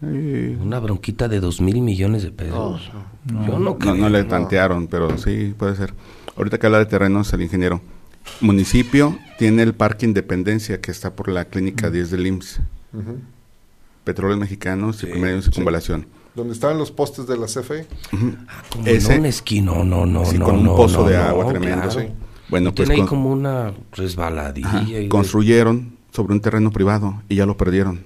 una bronquita de dos mil millones de pesos. No. Yo no No, creo. no le tantearon, pero sí, puede ser. Ahorita que habla de terrenos, el ingeniero. Municipio tiene el Parque Independencia, que está por la Clínica 10 del IMSS. Ujú. Petróleos Mexicanos y Sí, Primera y Circunvalación. Donde estaban los postes de la CFE. Ah, como Ese- no, un esquino, no, no, sí, no. con un no, pozo no, de no, agua tremendo. claro. sí. Bueno, Y pues tiene ahí con- como una resbaladilla. ajá, y de- construyeron sobre un terreno privado y ya lo perdieron.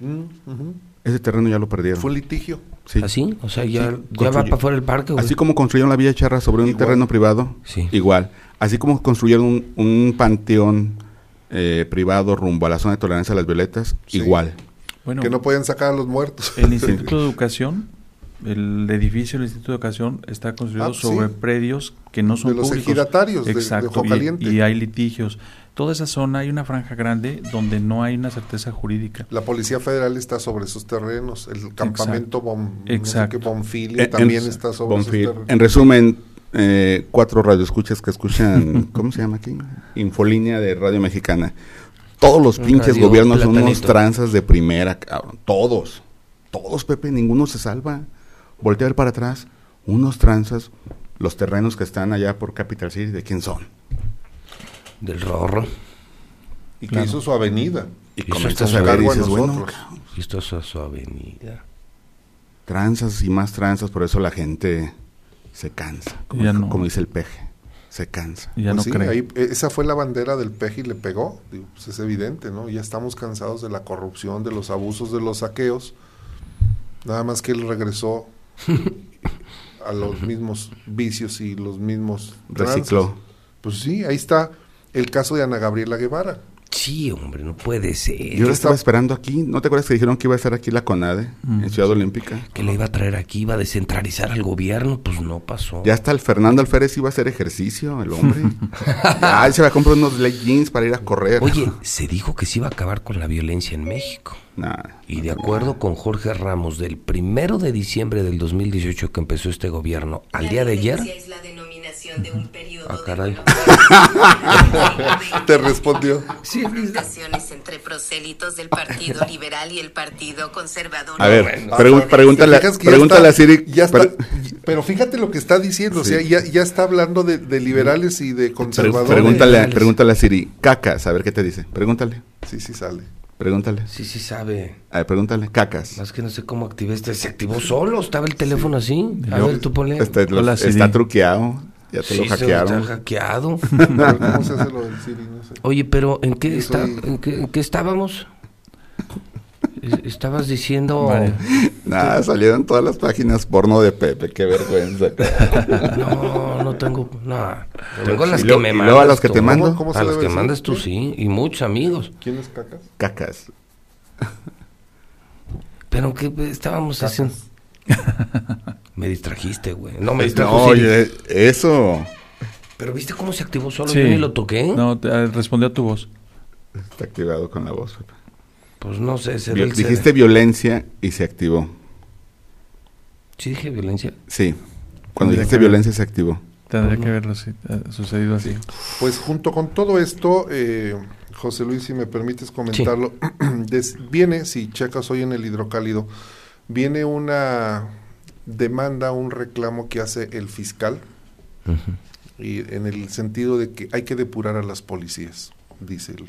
Mm, ujú. Ese terreno ya lo perdieron. Fue litigio. Sí. ¿Así? O sea, ya, Sí, ya va para fuera del parque. güey. Así como construyeron la Villa Charra sobre un Igual. terreno privado, Sí. igual. Así como construyeron un, un panteón eh, privado rumbo a la zona de tolerancia a las violetas, Sí. igual. Bueno, que no podían sacar a los muertos. el Instituto de Educación, el edificio del Instituto de Educación está construido Ah, sí. sobre predios que no son De los públicos. ejidatarios de- de Exacto, Ojo y- y, hay litigios. Toda esa zona hay una franja grande donde no hay una certeza jurídica. La Policía Federal está sobre esos terrenos. El campamento Bon, Exacto. no sé qué, Bonfilia En- también en- está sobre Bonfil. esos terrenos. En resumen, eh, cuatro radioescuchas que escuchan, ¿cómo se llama aquí? Infolínea de Radio Mexicana. Todos los pinches radio gobiernos son unos tranzas de primera, cabrón. Todos. Todos, Pepe, ninguno se salva. Voltear para atrás, unos tranzas, los terrenos que están allá por Capital City, ¿de quién son? Del rorro. Y que Claro. hizo su avenida. Y Eso comienzas a ver y dices, bueno. Y esto es a su avenida. tranzas y más tranzas, por eso la gente se cansa, como, Ya no. como dice el peje, se cansa. Ya Pues no sí, ahí, eh, esa fue la bandera del peje y le pegó. Digo, pues es evidente, ¿no? Ya estamos cansados de la corrupción, de los abusos, de los saqueos. Nada más que él regresó a los mismos vicios y los mismos trances. Recicló. Pues sí, ahí está el caso de Ana Gabriela Guevara. Sí, hombre, no puede ser. Yo la estaba esperando aquí. ¿No te acuerdas que dijeron que iba a estar aquí la CONADE Mm. en Ciudad Olímpica? Que le iba a traer aquí, iba a descentralizar al gobierno, pues no pasó. Ya hasta el Fernando Alférez iba a hacer ejercicio, el hombre. ya, se va a comprar unos leggings para ir a correr. Oye, se dijo que se iba a acabar con la violencia en México. Nah, Y de acuerdo con Jorge Ramos, del primero de diciembre del 2018 que empezó este gobierno al La día de ayer, es la denominación de un periodo Ah, de caray. colaboración Te respondió. Sí, confrontaciones entre prosélitos del Partido Liberal y el Partido Conservador. A ver, bueno. pregun- ¿Te pregúntale, está- a Siri. ya está- pre- pero fíjate lo que está diciendo, o sea, ya, ya está hablando de, de liberales y de pre- conservadores. pregúntale, a Siri. Cacas, a ver qué te dice. Pregúntale. Sí, sí sale. Pregúntale. Sí, sí sabe. A ver, pregúntale. Cacas. Más que no sé cómo activé este. Se activó solo. Estaba el teléfono así. A ver, tú ponle. Este, Hola, está truqueado. Ya te Sí, lo se hackearon. Está hackeado. Pero ¿Cómo se hace lo del Siri? No sé. Oye, pero ¿en qué, está, soy- en qué, en qué estábamos? Es- Estabas diciendo... Vale. Nada, salieron todas las páginas porno de Pepe. Qué vergüenza. No, no tengo nada. Tengo las Y que me mandas luego a las que tú. te mando. ¿Cómo- a las que decir? mandas tú, sí. Y muchos amigos. ¿Quién es cacas? Cacas. Pero que estábamos haciendo... me distrajiste, güey. No, me No, Siri. oye, eso. Pero ¿viste cómo se activó solo? Sí. Yo ni lo toqué. No, te- ah, respondió a tu voz. Está activado con la voz. Pues no sé, se dijiste violencia y se activó. Sí dije violencia. Sí. Cuando dijiste violencia se activó. Tendría que haberlo sí, eh, sucedido así. Pues junto con todo esto, eh, José Luis, si me permites comentarlo, viene, si checas hoy en el hidrocálido, viene una demanda, un reclamo que hace el fiscal, y en el sentido de que hay que depurar a las policías, dice él.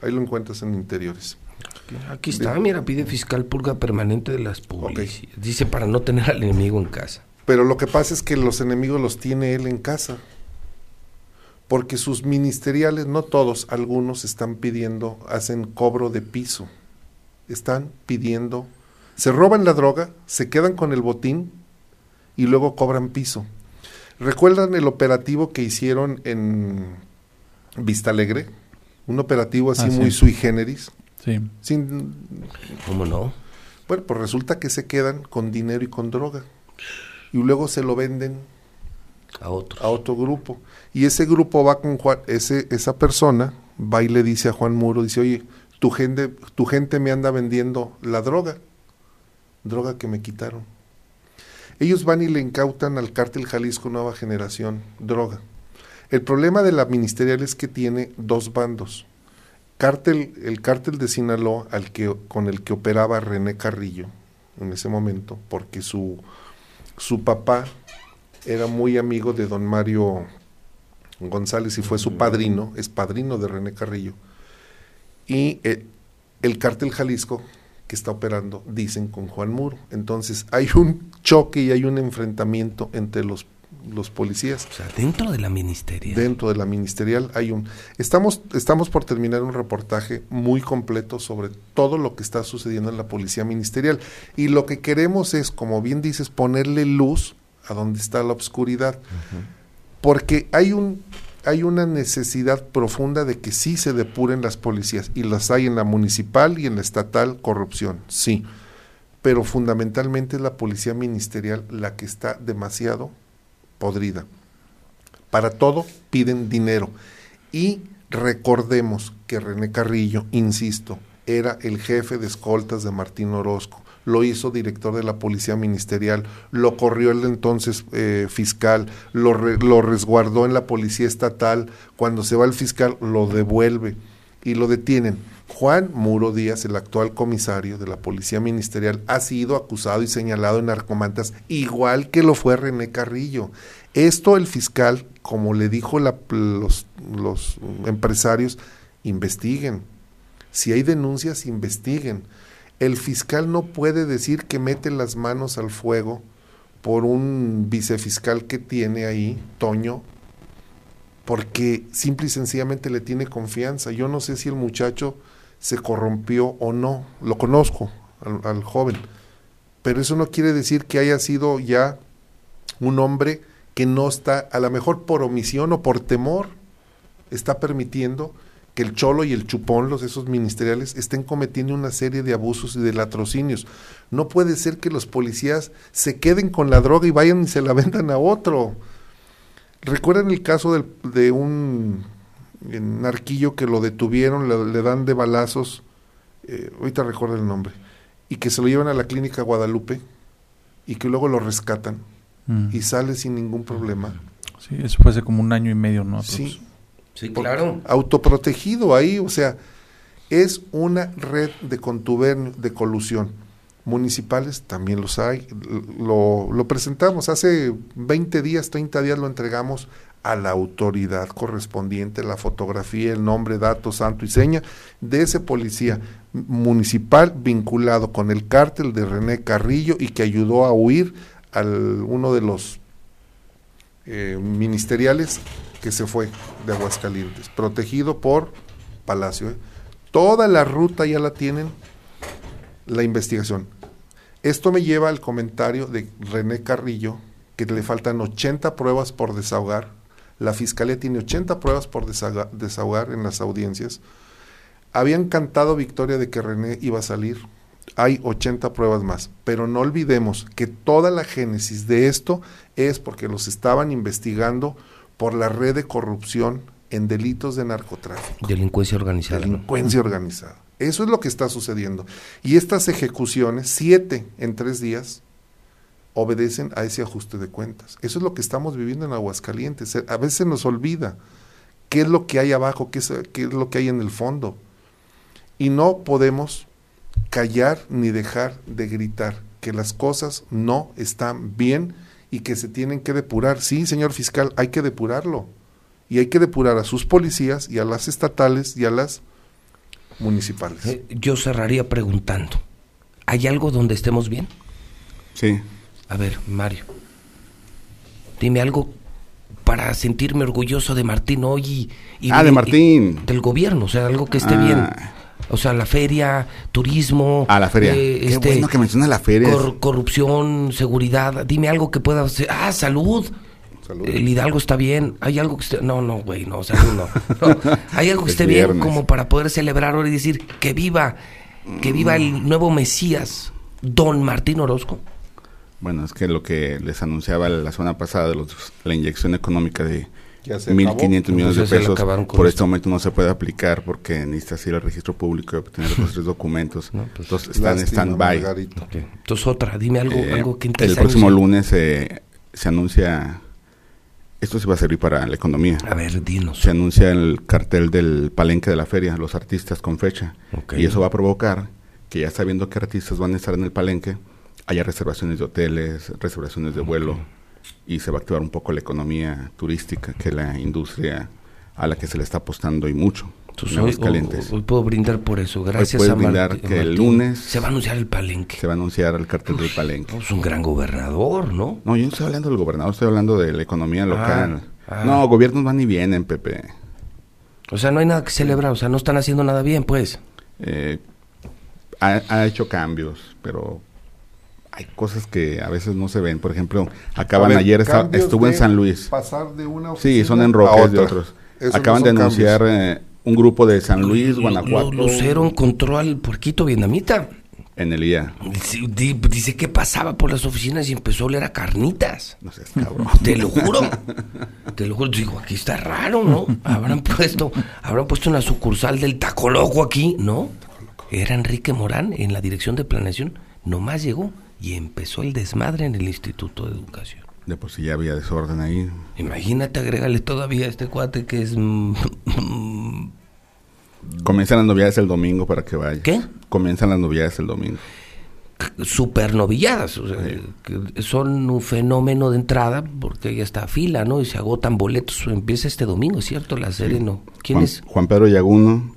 Ahí lo encuentras en interiores. Aquí está, mira, pide fiscal purga permanente de las policías. Dice para no tener al enemigo en casa. Pero lo que pasa es que los enemigos los tiene él en casa. Porque sus ministeriales, no todos, algunos están pidiendo, hacen cobro de piso. Están pidiendo, se roban la droga, se quedan con el botín y luego cobran piso. ¿Recuerdan el operativo que hicieron en Vista Alegre? Un operativo así Ah, sí. muy sui generis. Sí. Sin, ¿Cómo no? bueno, pues resulta que se quedan con dinero y con droga. Y luego se lo venden A otros. a otro grupo. Y ese grupo va con Juan, ese, esa persona va y le dice a Juan Muro, dice, oye, tu gente, tu gente me anda vendiendo la droga, droga que me quitaron. Ellos van y le incautan al cártel Jalisco Nueva Generación droga. El problema de la ministerial es que tiene dos bandos. Cártel, el cártel de Sinaloa, al que, con el que operaba René Carrillo en ese momento, porque su, su papá era muy amigo de don Mario González y fue su padrino, es padrino de René Carrillo. Y eh, el cártel Jalisco que está operando, dicen, con Juan Muro. Entonces hay un choque y hay un enfrentamiento entre los, los policías. O sea, dentro de la ministeria. Dentro de la ministerial hay un... Estamos, estamos por terminar un reportaje muy completo sobre todo lo que está sucediendo en la policía ministerial. Y lo que queremos es, como bien dices, ponerle luz a donde está la obscuridad. Porque hay un hay una necesidad profunda de que sí se depuren las policías y las hay en la municipal y en la estatal corrupción, sí. Pero fundamentalmente es la policía ministerial la que está demasiado podrida. Para todo piden dinero. Y recordemos que René Carrillo, insisto, era el jefe de escoltas de Martín Orozco. Lo hizo director de la policía ministerial, lo corrió el entonces eh, fiscal, lo, re- lo resguardó en la policía estatal. Cuando se va el fiscal, lo devuelve y lo detienen. Juan Muro Díaz, el actual comisario de la Policía Ministerial, ha sido acusado y señalado en narcomantas, igual que lo fue René Carrillo. Esto el fiscal, como le dijo los empresarios, investiguen. Si hay denuncias, investiguen. El fiscal no puede decir que mete las manos al fuego por un vicefiscal que tiene ahí, Toño, porque simple y sencillamente le tiene confianza. Yo no sé si el muchacho se corrompió o no, lo conozco al, al joven, pero eso no quiere decir que haya sido ya un hombre que no está, a lo mejor por omisión o por temor, está permitiendo que el cholo y el chupón, los esos ministeriales, estén cometiendo una serie de abusos y de latrocinios. No puede ser que los policías se queden con la droga y vayan y se la vendan a otro. ¿Recuerdan el caso del- de un narquillo que lo detuvieron, le, le dan de balazos, eh, ahorita recuerdo el nombre, y que se lo llevan a la clínica Guadalupe y que luego lo rescatan Mm. y sale sin ningún problema? Sí, eso fue hace como un año y medio, ¿no? Sí, Sí, claro. autoprotegido ahí, o sea, es una red de contubernio, de colusión. Municipales también los hay. Lo, lo presentamos hace 20 días, 30 días lo entregamos a la autoridad correspondiente, la fotografía, el nombre, datos, santo y seña de ese policía municipal vinculado con el cártel de René Carrillo y que ayudó a huir al uno de los eh, ministeriales que se fue de Aguascalientes, protegido por Palacio. ¿eh? Toda la ruta ya la tienen la investigación. Esto me lleva al comentario de René Carrillo, que le faltan 80 pruebas por desahogar. La fiscalía tiene 80 pruebas por desahoga- desahogar en las audiencias. Habían cantado victoria de que René iba a salir. Hay 80 pruebas más. Pero no olvidemos que toda la génesis de esto es porque los estaban investigando por la red de corrupción en delitos de narcotráfico Delincuencia organizada. ¿no? delincuencia organizada. Eso es lo que está sucediendo. Y estas ejecuciones, siete en tres días, obedecen a ese ajuste de cuentas. Eso es lo que estamos viviendo en Aguascalientes. A veces nos olvida qué es lo que hay abajo, qué es, qué es lo que hay en el fondo. Y no podemos callar ni dejar de gritar que las cosas no están bien y que se tienen que depurar. Sí, señor fiscal, hay que depurarlo. Y hay que depurar a sus policías y a las estatales y a las municipales. Eh, Yo cerraría preguntando, ¿hay algo donde estemos bien? Sí. A ver, Mario, dime algo para sentirme orgulloso de Martín hoy y... y- Ah, de Martín. del gobierno, o sea, algo que esté Ah. bien. O sea, la feria, turismo... A la feria. eh, Qué este, bueno que menciona la feria. cor- corrupción, seguridad, dime algo que pueda ser... Ah, salud. Salud. El Hidalgo está bien. Hay algo que esté... No, no, güey, no, salud no. No, Hay algo que Es esté bien como para poder celebrar ahora y decir que viva, que viva el nuevo Mesías, don Martín Orozco. Bueno, es que lo que les anunciaba la semana pasada de los, la inyección económica de 1.500 acabó. millones de Entonces se pesos, por este momento no se puede aplicar porque necesitas ir al registro público y obtener los tres documentos. No, pues, Entonces están en stand-by. Entonces otra, dime algo, Eh, algo que el próximo años- lunes eh, se anuncia, esto sí va a servir para la economía. A ver, dinos. Se anuncia el cartel del palenque de la feria, los artistas con fecha. Y eso va a provocar que ya sabiendo qué artistas van a estar en el palenque, haya reservaciones de hoteles, reservaciones de vuelo, y se va a activar un poco la economía turística, que es la industria a la que se le está apostando y mucho. Entonces, en hoy, Aguascalientes. hoy puedo brindar por eso. Gracias puedes a brindar que el lunes- se va a anunciar el palenque. Se va a anunciar el cartel del palenque. Es un gran gobernador, ¿no? No, yo no estoy hablando del gobernador, estoy hablando de la economía local. ah. No, gobiernos van y vienen, Pepe. O sea, no hay nada que celebrar. O sea, no están haciendo nada bien, pues. Eh, ha, ha hecho cambios, pero hay cosas que a veces no se ven. Por ejemplo, acaban ver, ayer, estuvo en San Luis. Pasar de una Sí, son enroques de otros. Esos Acaban no de anunciar eh, un grupo de San Luis, Lu- Guanajuato, Lu- Lucero encontró al puerquito vietnamita. en el IA. Dice- di- Dice que pasaba por las oficinas y empezó a oler a carnitas. No sé, cabrón. Te lo juro. Te lo juro. Digo, aquí está raro, ¿no? Habrán puesto, habrán puesto una sucursal del Taco Loco aquí, ¿no? Era Enrique Morán en la dirección de planeación. Nomás llegó y empezó el desmadre en el Instituto de Educación. De por sí ya había desorden ahí. Imagínate, agrégale todavía a este cuate que es... Comienzan las novedades el domingo para que vaya. ¿Qué? Comienzan las novedades el domingo. supernovilladas, o sea, son un fenómeno de entrada porque ya está fila, ¿no? Y se agotan boletos. Empieza este domingo, ¿es cierto? La serie, ¿no? ¿Quién Juan, es? Juan Pedro Yaguno,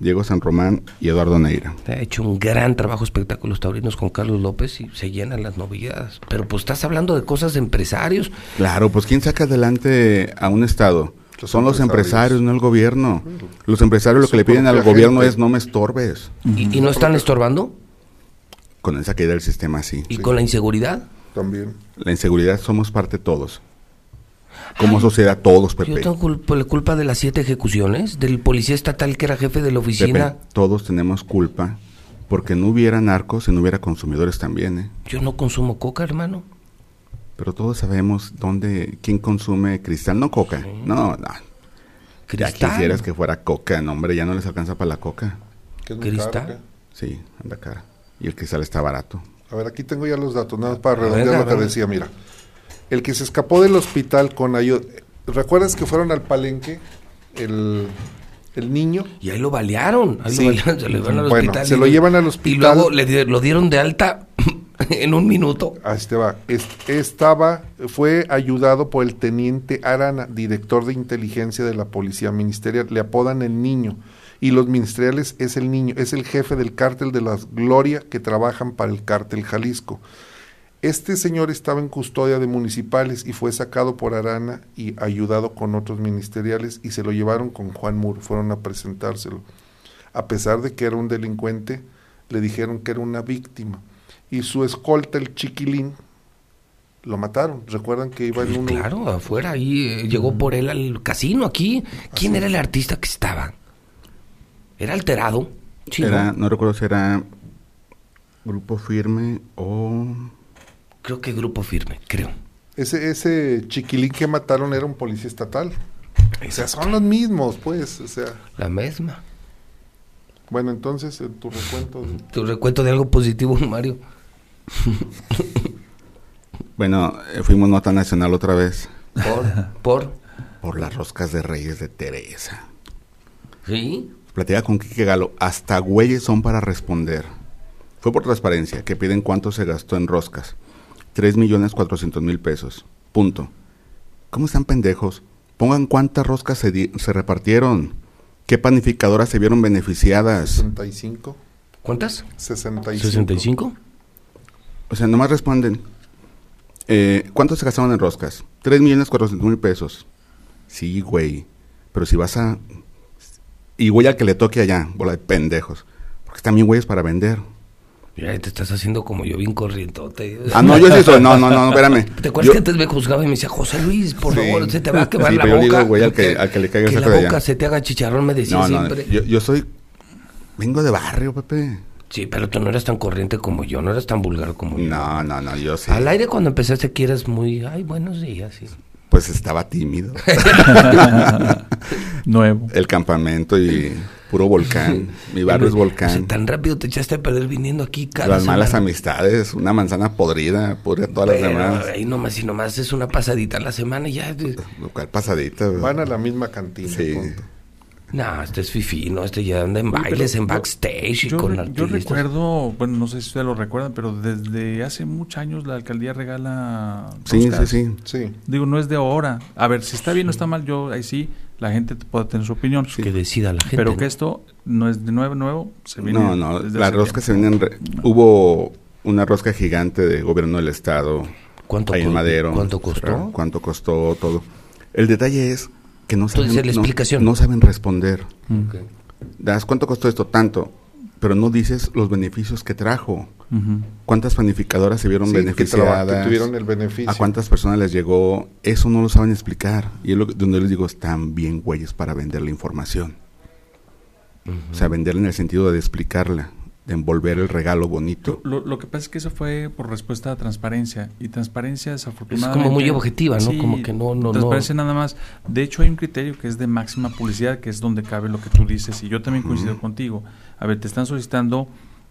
Diego San Román y Eduardo Neira. Ha hecho un gran trabajo espectáculos taurinos con Carlos López y se llenan las novilladas. Pero pues estás hablando de cosas de empresarios. Claro, pues ¿quién saca adelante a un Estado? Los Son los empresarios. no el gobierno. Los empresarios lo que le piden al gobierno es no me estorbes. ¿Y, y no están estorbando? Con esa caída del sistema, sí. ¿Y con la inseguridad? También. La inseguridad somos parte todos. Como sociedad todos, Pepe. Yo tengo culpa, la culpa de las siete ejecuciones, del policía estatal que era jefe de la oficina. Pepe, todos tenemos culpa porque no hubiera narcos y no hubiera consumidores también, ¿eh? Yo no consumo coca, hermano. Pero todos sabemos dónde, quién consume cristal, no coca. No, no. Ya Cristal. quisieras que fuera coca, no, hombre, ya no les alcanza para la coca. que es Cristal. caro, ¿qué? Sí, anda cara. Y el cristal está barato. A ver, aquí tengo ya los datos, nada más para redondear lo que decía, mira. El que se escapó del hospital con ayuda, ¿Recuerdas que fueron al palenque el, el niño? Y ahí lo balearon. Ahí Sí. lo balearon, se lo llevan al Bueno, hospital. se y- lo llevan al Y hospital. luego le lo dieron de alta en un minuto. Ahí te va. Es- estaba, fue ayudado por el teniente Arana, director de inteligencia de la policía ministerial. Le apodan el niño. Y los ministeriales es el niño, es el jefe del cártel de la Gloria que trabajan para el cártel Jalisco. Este señor estaba en custodia de municipales y fue sacado por Arana y ayudado con otros ministeriales y se lo llevaron con Juan Muro, fueron a presentárselo. A pesar de que era un delincuente, le dijeron que era una víctima. Y su escolta, el chiquilín, lo mataron. Recuerdan que iba en un... Claro, afuera. Ahí eh, llegó por él al casino aquí. ¿Quién era el artista que estaba? ¿Era alterado? Sí, Era, ¿no? no recuerdo si era Grupo Firme o... Creo que grupo firme, creo. Ese, ese chiquilín que mataron era un policía estatal. O sea, son los mismos, pues. O sea, La misma. bueno, entonces, en tu recuento... de- Tu recuento de algo positivo, Mario. Bueno, eh, fuimos nota nacional otra vez Por, por. por las roscas de Reyes de Teresa. Sí. Platica con Quique Galo, hasta güeyes son para responder. Fue por transparencia que piden cuánto se gastó en roscas. Tres millones cuatrocientos mil pesos. Punto. ¿Cómo están pendejos? Pongan cuántas roscas se, di- se repartieron. ¿Qué panificadoras se vieron beneficiadas? 65. ¿Cuántas? 65. ¿65? O sea, nomás responden. Eh, ¿Cuánto se gastaron en roscas? Tres millones cuatrocientos mil pesos. Sí, güey. Pero si vas a... Y güey al que le toque allá, bola de pendejos. Porque están bien güeyes para vender. Mira, te estás haciendo como yo bien corrientote. Ah, no, yo sí soy. No, no, no, espérame. ¿Te acuerdas Yo- que antes me juzgaba y me decía, José Luis, por Sí. favor, se te va a quemar Sí, la pero yo boca? digo, güey, al que- al que le caiga el Que la boca allá. se te haga chicharrón, me decía No, no, siempre. yo, yo soy... Vengo de barrio, Pepe. Sí, pero tú no eras tan corriente como yo, no eras tan vulgar como yo. No, no, no, yo sí. Al aire cuando empezaste aquí eras muy, ay, buenos días. sí. Pues estaba tímido. Nuevo. El campamento y puro volcán. Mi barrio es O sea, volcán. tan rápido te echaste a perder viniendo aquí cada Las malas semana. amistades, una manzana podrida, pudre a todas las Pero demás. ahí nomás y nomás es una pasadita a la semana y ya. Lo cual pasadita. Van a la misma cantina. Sí. punto. No, este es fifi, no, este ya anda en bailes, en yo- backstage y Yo, con re- yo artistas. recuerdo, bueno, no sé si ustedes lo recuerdan, pero desde hace muchos años la alcaldía regala. Sí, sí, sí. Sí. Digo, no es de ahora. A ver, si está bien o está mal, yo ahí sí, la gente puede tener su opinión. Que decida la gente. Pero que esto no es de nuevo, nuevo, se viene. No, no, hace roscas se vienen... re- Hubo una rosca gigante de gobierno del estado, ¿Cuánto, ahí en Madero. ¿Cuánto costó? ¿Cuánto costó todo? El detalle es que no saben, dices la no- explicación. no saben responder. Das, ¿cuánto costó esto? Tanto. Pero no dices los beneficios que trajo. ¿Cuántas panificadoras se vieron Sí, beneficiadas? que tuvieron el beneficio. ¿A cuántas personas les llegó? Eso no lo saben explicar. Y es lo que- donde les digo, están bien güeyes para vender la información. O sea, venderla en el sentido de explicarla, de envolver el regalo bonito. Lo, lo que pasa es que eso fue por respuesta a transparencia. Y transparencia desafortunadamente. muy objetiva, ¿no? Como que no- no- Transparencia nada más. De hecho, hay un criterio que es de máxima publicidad, que es donde cabe lo que tú dices. Y yo también coincido contigo. A ver, te están solicitando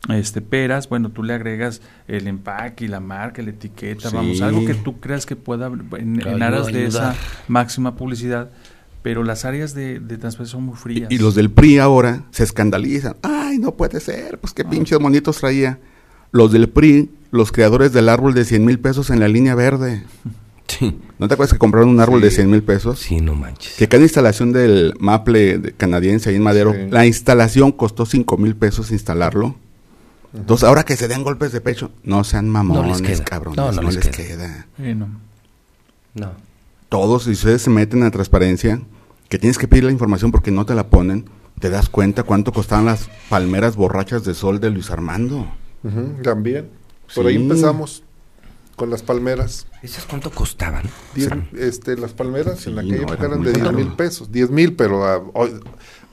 este peras, bueno, tú le agregas el empaque y la marca, la etiqueta, Sí. vamos, algo que tú creas que pueda, en, en Ayuda- aras de ayudar. esa máxima publicidad, pero las áreas de, de transparencia son muy frías. Y, y los del PRI ahora se escandalizan. Ay, no puede ser, pues qué pinches monitos traía. Los del PRI, los creadores del árbol de 100 mil pesos en la línea verde. Sí. ¿No te acuerdas que compraron un árbol Sí. de 100 mil pesos? Sí, no manches. Que cada instalación del Maple canadiense ahí en Madero, Sí. la instalación costó 5 mil pesos instalarlo. Entonces, ahora que se den golpes de pecho, no sean mamones, queda. cabrones, No, no, no les les queda. queda. Sí, no. No. Todos, si ustedes se meten a transparencia, que tienes que pedir la información porque no te la ponen, te das cuenta cuánto costaban las palmeras borrachas de sol de Luis Armando. También. Por ahí empezamos con las palmeras. ¿Esas cuánto costaban? Diez- este, las palmeras en Sí, aquella no, época eran de 10 caros. mil pesos. 10 mil, pero ah, hoy-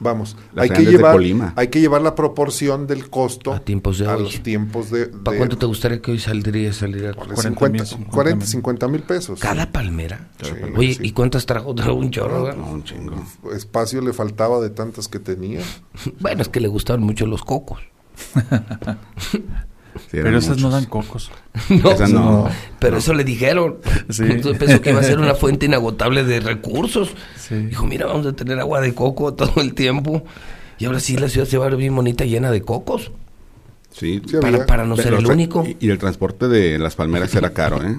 vamos, Las hay que, llevar, Colima. hay que llevar la proporción del costo A tiempos de a hoy. los tiempos de... ¿Para de- cuánto te gustaría que hoy saldría salir a- de 40 50, mil, 50 40, mil. 50 mil pesos. cada palmera? Sí, Oye, sí. ¿y cuántas trajo? Trajo un chorro. No, un chingo. Espacio le faltaba de tantas que tenía. Bueno, es que le gustaban mucho los cocos. Sí, Pero esas no dan cocos. No, Esa no. pero eso le dijeron. Sí. Entonces pensó que iba a ser una fuente inagotable de recursos. Sí. Dijo, mira, vamos a tener agua de coco todo el tiempo. Y ahora sí la ciudad se va a ver bien bonita, llena de cocos. Sí, Sí, Para, había. para no ser el o sea, único. Y, y el transporte de las palmeras era caro, ¿eh?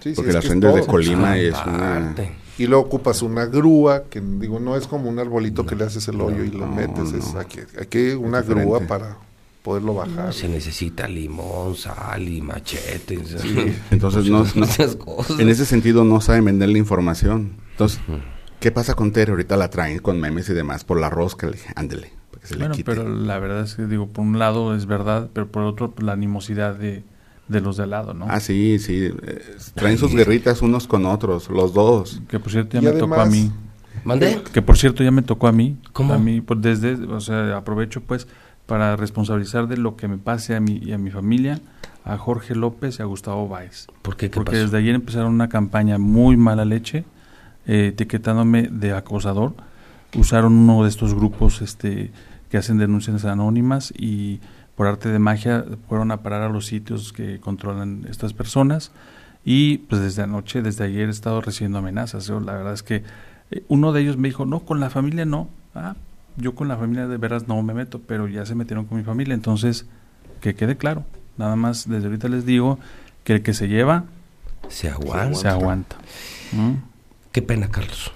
Sí, sí, Porque las rendes de. Colima Ah, es una... Y luego ocupas una grúa, que digo, no es como un arbolito que le haces el hoyo y lo no, metes, es aquí, aquí una grúa para poderlo bajar. Se necesita limón, sal y machetes. Entonces, no, no- muchas cosas. en ese sentido no saben vender la información. Entonces, ¿qué pasa con Tere? Ahorita la traen con memes y demás por la rosca. Le dije, ándele, para que se Bueno, le quite. pero la verdad es que digo, por un lado es verdad, pero por otro pues, la animosidad de, de los de al lado, ¿no? Ah, sí, sí. eh, traen sus guerritas unos con otros, los dos. Que por cierto ya Y me tocó a además- mí. ¿Mandé? Que por cierto ya me tocó a mí. ¿Cómo? A mí, pues desde, o sea, aprovecho pues para responsabilizar de lo que me pase a mí y a mi familia a Jorge López y a Gustavo Báez. ¿Por qué? ¿Qué Porque pasó? desde ayer empezaron una campaña muy mala leche, eh, etiquetándome de acosador. Usaron uno de estos grupos este, que hacen denuncias anónimas y por arte de magia fueron a parar a los sitios que controlan estas personas. Y pues desde anoche, desde ayer he estado recibiendo amenazas. Yo, la verdad es que eh, uno de ellos me dijo, no, con la familia no. Ah, yo con la familia de veras no me meto, pero ya se metieron con mi familia. Entonces, que quede claro. Nada más desde ahorita les digo que el que se lleva Se aguanta. se aguanta. ¿Mm? Qué pena, Carlos.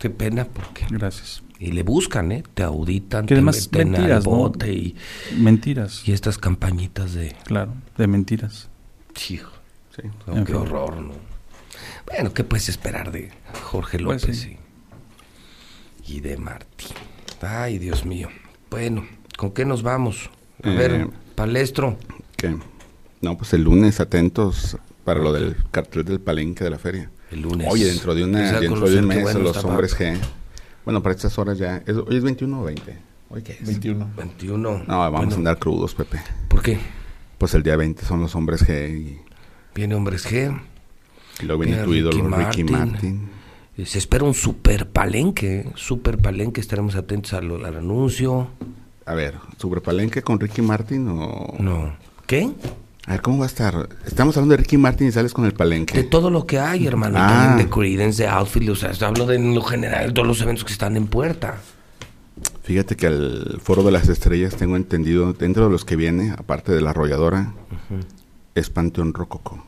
Qué pena porque... Gracias. Y le buscan, ¿eh? Te auditan, Que te además meten mentiras, al ¿no? bote y, Mentiras, y estas campañitas de... claro, de mentiras. Hijo, Sí. qué fin. horror, ¿no? Bueno, ¿qué puedes esperar de Jorge Pues López sí. y, y de Martín? Ay, Dios mío. Bueno, ¿con qué nos vamos? A Eh, ver, palestro. ¿Qué? No, pues el lunes atentos para lo del cartel del palenque de la feria. El lunes. Oye, dentro de, una, dentro de un mes bueno los hombres. G. Bueno, para estas horas ya. ¿es- ¿Hoy es 21 o 20? ¿Hoy qué es? 21. 21. No, vamos Bueno, a andar crudos, Pepe. ¿Por qué? Pues el día 20 son los hombres G y, Viene Hombres G. y luego viene Viene tu ídolo Ricky Ricky Martin. Eh, Se espera un super palenque, super palenque, estaremos atentos al, al anuncio. A ver, ¿sobre palenque con Ricky Martin o...? No. ¿Qué? A ver, ¿cómo va a estar? Estamos hablando de Ricky Martin y sales con el palenque. De todo lo que hay, hermano. Ah. También de Creedence, de Outfield, o sea, hablo de en lo general, todos los eventos que están en puerta. Fíjate que al Foro de las Estrellas tengo entendido, dentro de los que viene, aparte de la arrolladora, es Panteón Rococo.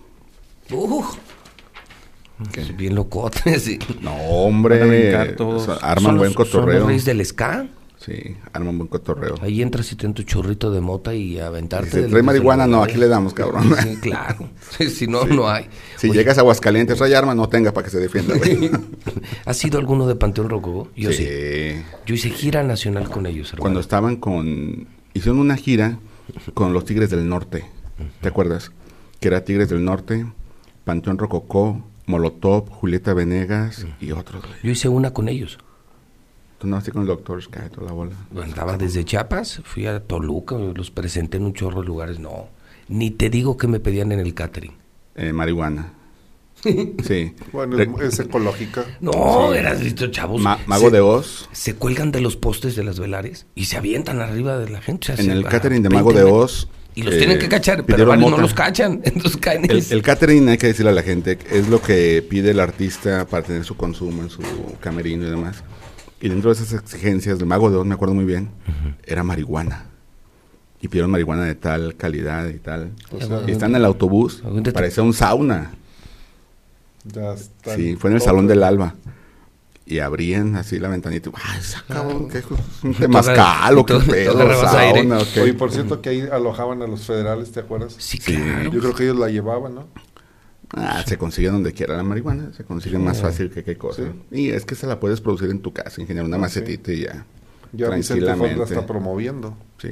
Bien locote, sí. No, hombre, o sea, arman Son buen los- Son cotorreo. los del ska. Sí, arman buen cotorreo. Ahí entras y te dan tu churrito de mota y aventarte. Del- trae marihuana, no, aquí le damos, cabrón. Sí, claro. Sí, si no, no hay. Si Oye, llegas a Aguascalientes, trae arma, no tenga para que se defienda, güey. ¿Has sido alguno de Panteón Rococó? Yo sí. Sí. Yo hice gira nacional con ellos, hermano. Cuando estaban con... Hicieron una gira con los Tigres del Norte. ¿Te acuerdas? Que era Tigres del Norte, Panteón Rococó, Molotov, Julieta Venegas y otros. güey. Yo hice una con ellos. Tú no con el doctor Sky, toda la bola. Andaba desde Chiapas, fui a Toluca, los presenté en un chorro de lugares. No, ni te digo que me pedían en el catering. Eh, marihuana. Sí. Bueno, Re- es, ecológica. No, eras visto, chavos. Ma- Mago se, de Oz. Se cuelgan de los postes de las velares y se avientan arriba de la gente. o sea, En el catering de 20 Mago de. Oz. Y los eh, tienen que cachar, pero varios no los cachan. Entonces caen en El, el- catering, hay que decirle a la gente, es lo que pide el artista para tener su consumo en su camerino y demás. Y dentro de esas exigencias del Mago de Oz, me acuerdo muy bien, era marihuana. Y pidieron marihuana de tal calidad y tal. O sea, y están en el autobús, parecía un sauna. Ya está. Sí, fue en el Salón del Alba. Y abrían así la ventanita. y, ¡Ay, esa cabrón! ¿Qué es un temazcal o qué pedo? sauna, o qué? Oye, por cierto que ahí alojaban a los federales, ¿te acuerdas? Sí, Sí. claro. Yo creo que ellos la llevaban, ¿no? Ah, se consigue donde quiera la marihuana, se consigue más fácil que qué cosa. Y es que se la puedes producir en tu casa, ingeniar una Ah, macetita y ya. Ya Vicente Fox la tranquilamente. está promoviendo. Sí,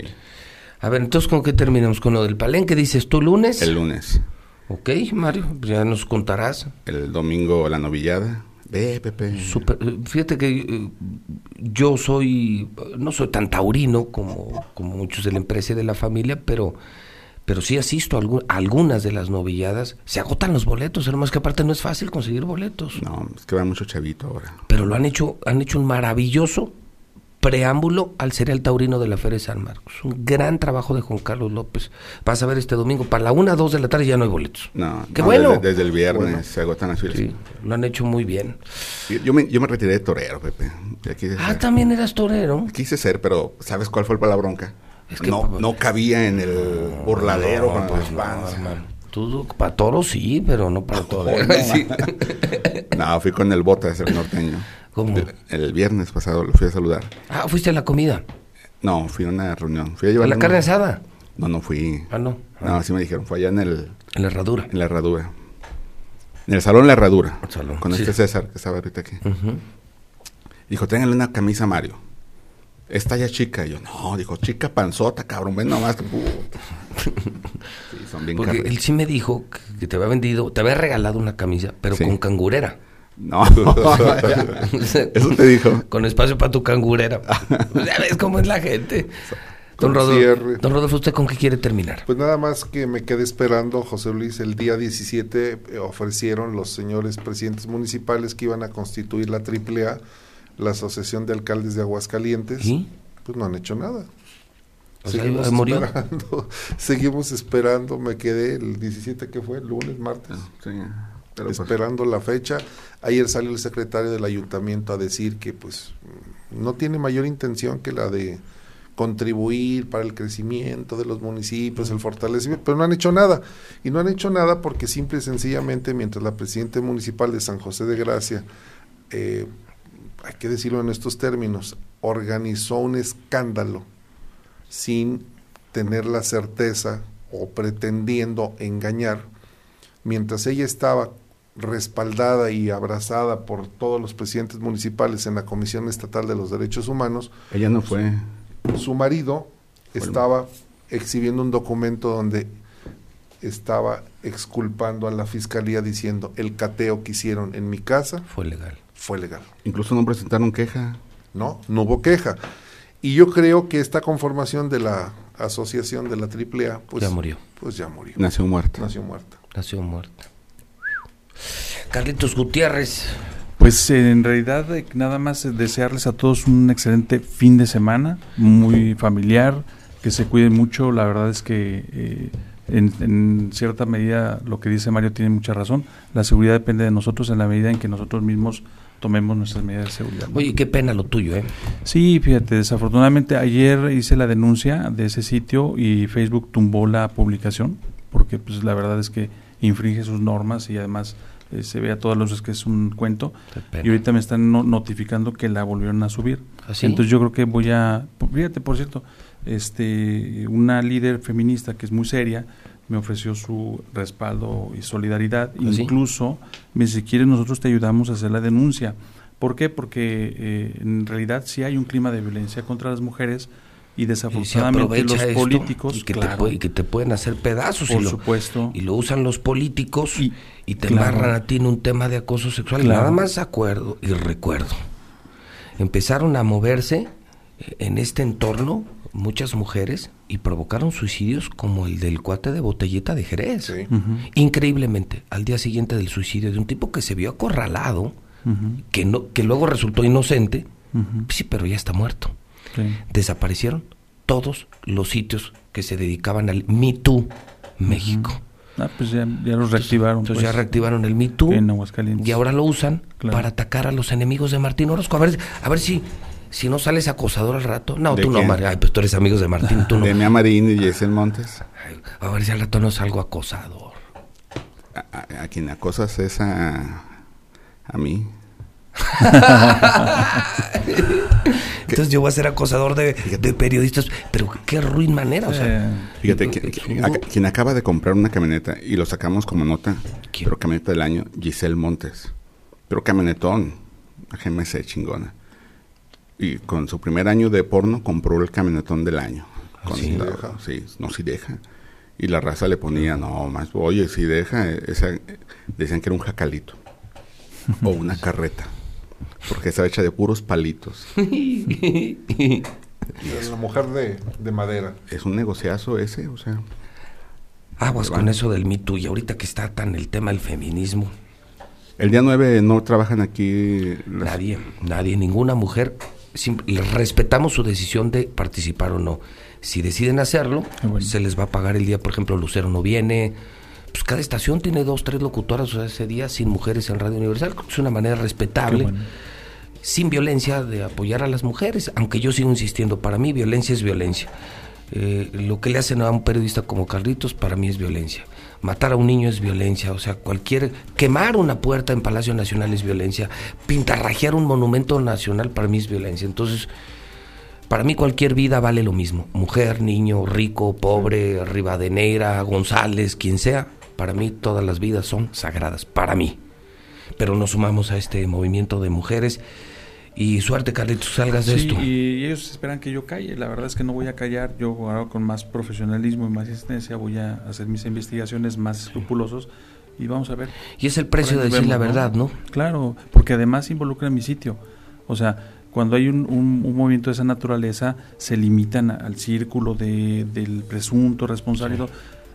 A ver, entonces, ¿con qué terminamos? ¿Con lo del palenque? ¿Dices tú lunes? el lunes. Ok, Mario, pues ya nos contarás. El domingo la novillada. Ve, Pepe. Super- eh, fíjate que eh, yo soy, no soy tan taurino como, como muchos de la empresa y de la familia, pero, pero sí asisto a algunas de las novilladas. Se agotan los boletos, hermano, es que aparte no es fácil conseguir boletos. No, es que va mucho chavito ahora. Pero lo han hecho, han hecho un maravilloso preámbulo al serial taurino de la Feria de San Marcos. Un gran trabajo de Juan Carlos López. Vas a ver este domingo, para la 1 2 de la tarde ya no hay boletos. No, ¡Qué no, bueno! Desde, desde el viernes se agotan las filas. Sí, lo han hecho muy bien. Yo, me, yo me retiré de torero, Pepe. Ah, ser. también eras torero. Quise ser, pero ¿sabes cuál fue la bronca? Es que- no, no cabía en el burladero con pues hermano. Tú, para toros sí, pero no para torero. no. Sí. No, fui con el Botas, el norteño. ¿Cómo? El, viernes pasado lo fui a saludar. Ah, fuiste a la comida. No, fui a una reunión. Fui a ¿A llevar la carne asada? No, no fui. Ah, no. No, así me dijeron. Fue allá en el En la herradura. en la herradura. En el salón La Herradura. El salón, Con sí. este César que estaba ahorita aquí. Dijo, tráiganle una camisa a Mario. Esta ya chica. Y yo, no, dijo, chica panzota, cabrón, ven nomás. Sí, son bien Porque él sí me dijo que- que te había vendido, te había regalado una camisa, pero Sí. con cangurera. No, eso te dijo. Con espacio para tu cangurera. ya ves cómo es la gente. Don Rodolfo, don Rodolfo, ¿usted con qué quiere terminar? Pues nada más que me quedé esperando, José Luis, el día 17 eh, ofrecieron los señores presidentes municipales que iban a constituir la AAA, la Asociación de Alcaldes de Aguascalientes. ¿Y? Pues no han hecho nada. O sea, seguimos murió. esperando, seguimos esperando, me quedé el 17 que fue, lunes, martes, Sí, esperando la fecha. Ayer salió el secretario del ayuntamiento a decir que pues no tiene mayor intención que la de contribuir para el crecimiento de los municipios, el fortalecimiento, pero no han hecho nada. Y no han hecho nada porque simple y sencillamente, mientras la presidenta municipal de San José de Gracia, eh, hay que decirlo en estos términos, organizó un escándalo sin tener la certeza o pretendiendo engañar, mientras ella estaba respaldada y abrazada por todos los presidentes municipales en la Comisión Estatal de los Derechos Humanos, ella no fue. su marido estaba exhibiendo un documento donde estaba exculpando a la fiscalía diciendo el cateo que hicieron en mi casa Fue legal. fue legal. Incluso no presentaron queja. No, no hubo queja. Y yo creo que esta conformación de la asociación de la AAA, pues Ya murió. Pues ya murió. Nació muerta. Nació muerta. Nació muerta. Carlitos Gutiérrez. Pues eh, en realidad eh, nada más eh, desearles a todos un excelente fin de semana, muy familiar, que se cuiden mucho. La verdad es que eh, en, en cierta medida lo que dice Mario tiene mucha razón. La seguridad depende de nosotros en la medida en que nosotros mismos tomemos nuestras medidas de seguridad. ¿no? Oye, qué pena lo tuyo, ¿eh? Sí, fíjate, desafortunadamente ayer hice la denuncia de ese sitio y Facebook tumbó la publicación porque pues la verdad es que infringe sus normas y además eh, se ve a todas luces que es un cuento y ahorita me están no- notificando que la volvieron a subir. ¿Ah, sí? Entonces yo creo que voy a, fíjate por cierto, este, una líder feminista que es muy seria me ofreció su respaldo y solidaridad, ¿Ah, sí? incluso me dice, si quieres nosotros te ayudamos a hacer la denuncia. ¿Por qué? Porque eh, en realidad sí hay un clima de violencia contra las mujeres y Y desafortunadamente aprovecha los esto políticos, y que, claro, te, puede- y que te pueden hacer pedazos por y, lo, supuesto, y lo usan los políticos y, Y- te claro. embarran a ti en un tema de acoso sexual. Claro. Nada más acuerdo y recuerdo. Empezaron a moverse eh, en este entorno muchas mujeres y provocaron suicidios como el del cuate de botellita de Jerez. Sí. Increíblemente, al día siguiente del suicidio de un tipo que se vio acorralado, que, no, que luego resultó inocente, sí, pero ya está muerto. Sí. Desaparecieron todos los sitios que se dedicaban al Me Too México. Ah, pues ya, ya los reactivaron. Entonces ya pues, reactivaron el Me Too en Aguascalientes. y ahora lo usan Claro. para atacar a los enemigos de Martín Orozco. A ver, a ver si, si no sales acosador al rato. No, ¿De tú no? María. Ay, pues tú eres amigos de Martín, tú no. De Mia Marín y Yesel Montes. Ay, a ver si al rato no salgo acosador. A, a- a quien acosas es a, a mí. Entonces yo voy a ser acosador de, de periodistas, pero qué ruin manera, o sea. Eh, Fíjate, acá- quien acaba de comprar una camioneta y lo sacamos como nota, ¿Quién? pero camioneta del año, Giselle Montes. Pero camionetón, GMC chingona. Y con su primer año de porno compró el camionetón del año. Con sí? la- Deja. sí, no, sí deja. Y la raza le ponía, no, más, oye, si deja, esa, decían que era un jacalito. o una carreta. Porque estaba hecha de puros palitos. La mujer de, de madera. Es un negociazo ese, o sea. Aguas con eso del Me Too y ahorita que está tan el tema del feminismo. El día 9 no trabajan aquí. las- Nadie, nadie, ninguna mujer respetamos su decisión de participar o no. Si deciden hacerlo, bueno. se les va a pagar el día, por ejemplo, Lucero no viene. Pues cada estación tiene dos, tres locutoras, o sea, ese día sin mujeres en Radio Universal. Es una manera respetable bueno. Sin violencia de apoyar a las mujeres, aunque yo sigo insistiendo, para mí violencia es violencia. Eh, lo que le hacen a un periodista como Carlitos para mí es violencia. Matar a un niño es violencia, o sea, cualquier quemar una puerta en Palacio Nacional es violencia, pintarrajear un monumento nacional para mí es violencia. Entonces, para mí cualquier vida vale lo mismo. Mujer, niño, rico, pobre, Rivadeneira, González, quien sea, para mí todas las vidas son sagradas, para mí. Pero nos sumamos a este movimiento de mujeres y suerte, Carlitos, salgas de Sí, esto. y ellos esperan que yo calle. La verdad es que no voy a callar. Yo ahora con más profesionalismo y más asistencia voy a hacer mis investigaciones más escrupulosos y vamos a ver. Y es el precio de decir la verdad, ¿no? Claro, porque además involucra mi sitio. O sea, cuando hay un, un- un movimiento de esa naturaleza, se limitan al círculo de, del presunto responsable. y todo.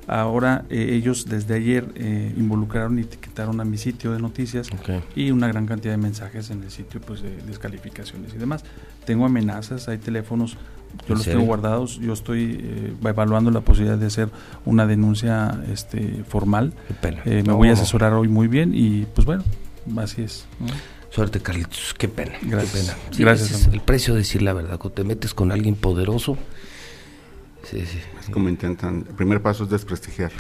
Ahora eh, ellos desde ayer eh, involucraron y etiquetaron a mi sitio de noticias y una gran cantidad de mensajes en el sitio pues de descalificaciones y demás. Tengo amenazas, hay teléfonos, yo ¿En los serio? tengo guardados, yo estoy eh, evaluando la posibilidad de hacer una denuncia este formal. Qué pena. Eh, me No, voy a asesorar hoy muy bien y pues bueno, así es. ¿no? Suerte, Carlitos. Qué pena. Gracias. Qué pena. Sí, Gracias, es el precio de decir la verdad. Cuando te metes con alguien poderoso, sí, sí. Es como intentan. El primer paso es desprestigiar.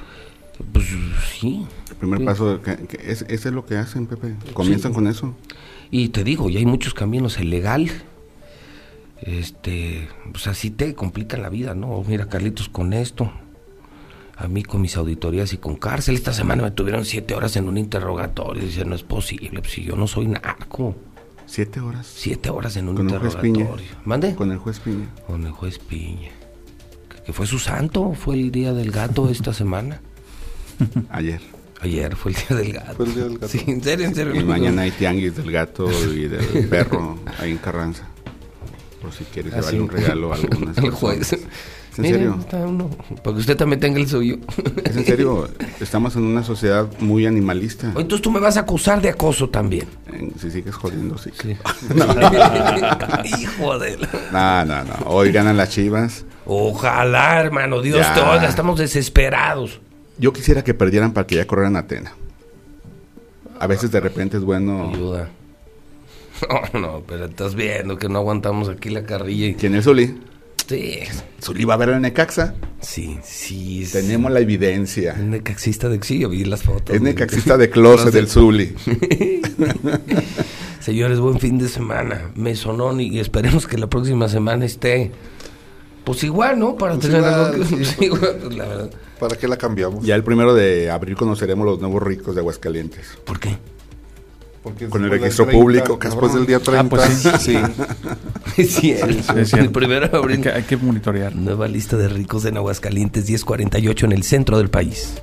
Pues sí. El primer Sí. paso, que, que es, eso es lo que hacen, Pepe. Comienzan Sí. con eso. Y te digo, ya hay muchos caminos. El legal, este, pues así te complican la vida, ¿no? Mira, Carlitos, con esto. A mí con mis auditorías y con cárcel. Esta semana me tuvieron siete horas en un interrogatorio. Dice, no es posible, pues si yo no soy narco. Siete horas. Siete horas en un Con el juez Piña. interrogatorio. ¿Mande? Con el juez Piña. Con el juez Piña. Que- fue su santo, fue el día del gato esta semana. Ayer. Ayer fue el día del gato. Fue el día del gato. Sí, en serio, en serio. Y mañana hay tianguis del gato y del perro ahí en Carranza. Por si quieres Ah, llevarle un regalo a algunas El juez. Personas. ¿Es en serio? está uno, para que usted también tenga el suyo. Es en serio. Estamos en una sociedad muy animalista. Entonces tú me vas a acusar de acoso también. En- Si sigues jodiendo, sí. Hijo de la... No, no, no. Hoy ganan las chivas. Ojalá, hermano, Dios Ya. te oiga, estamos desesperados. Yo quisiera que perdieran para que ya corrieran a Atena. A veces de repente es bueno. Ayuda. No, no, pero estás viendo que no aguantamos aquí la carrilla. y- ¿Quién es Zuli? Sí, Zuli va a ver a Necaxa. sí, sí. Tenemos la evidencia. Es necaxista de sí, yo vi las fotos. Es necaxista de closet del Zuli. Señores, buen fin de semana. Me sonó y esperemos que la próxima semana esté. Pues igual, ¿no? Para Pues tener igual, algo que. sí, Sí, igual, pues, la verdad. ¿Para qué la cambiamos? Ya el primero de abril conoceremos los nuevos ricos de Aguascalientes. ¿Por qué? Porque Con el después registro 30, público, Después cabrón. del día 30. Ah, pues sí. sí. Es cierto. Es. El primero de Hay abril. que, hay que monitorear. Nueva lista de ricos en Aguascalientes, 1048 en el centro del país.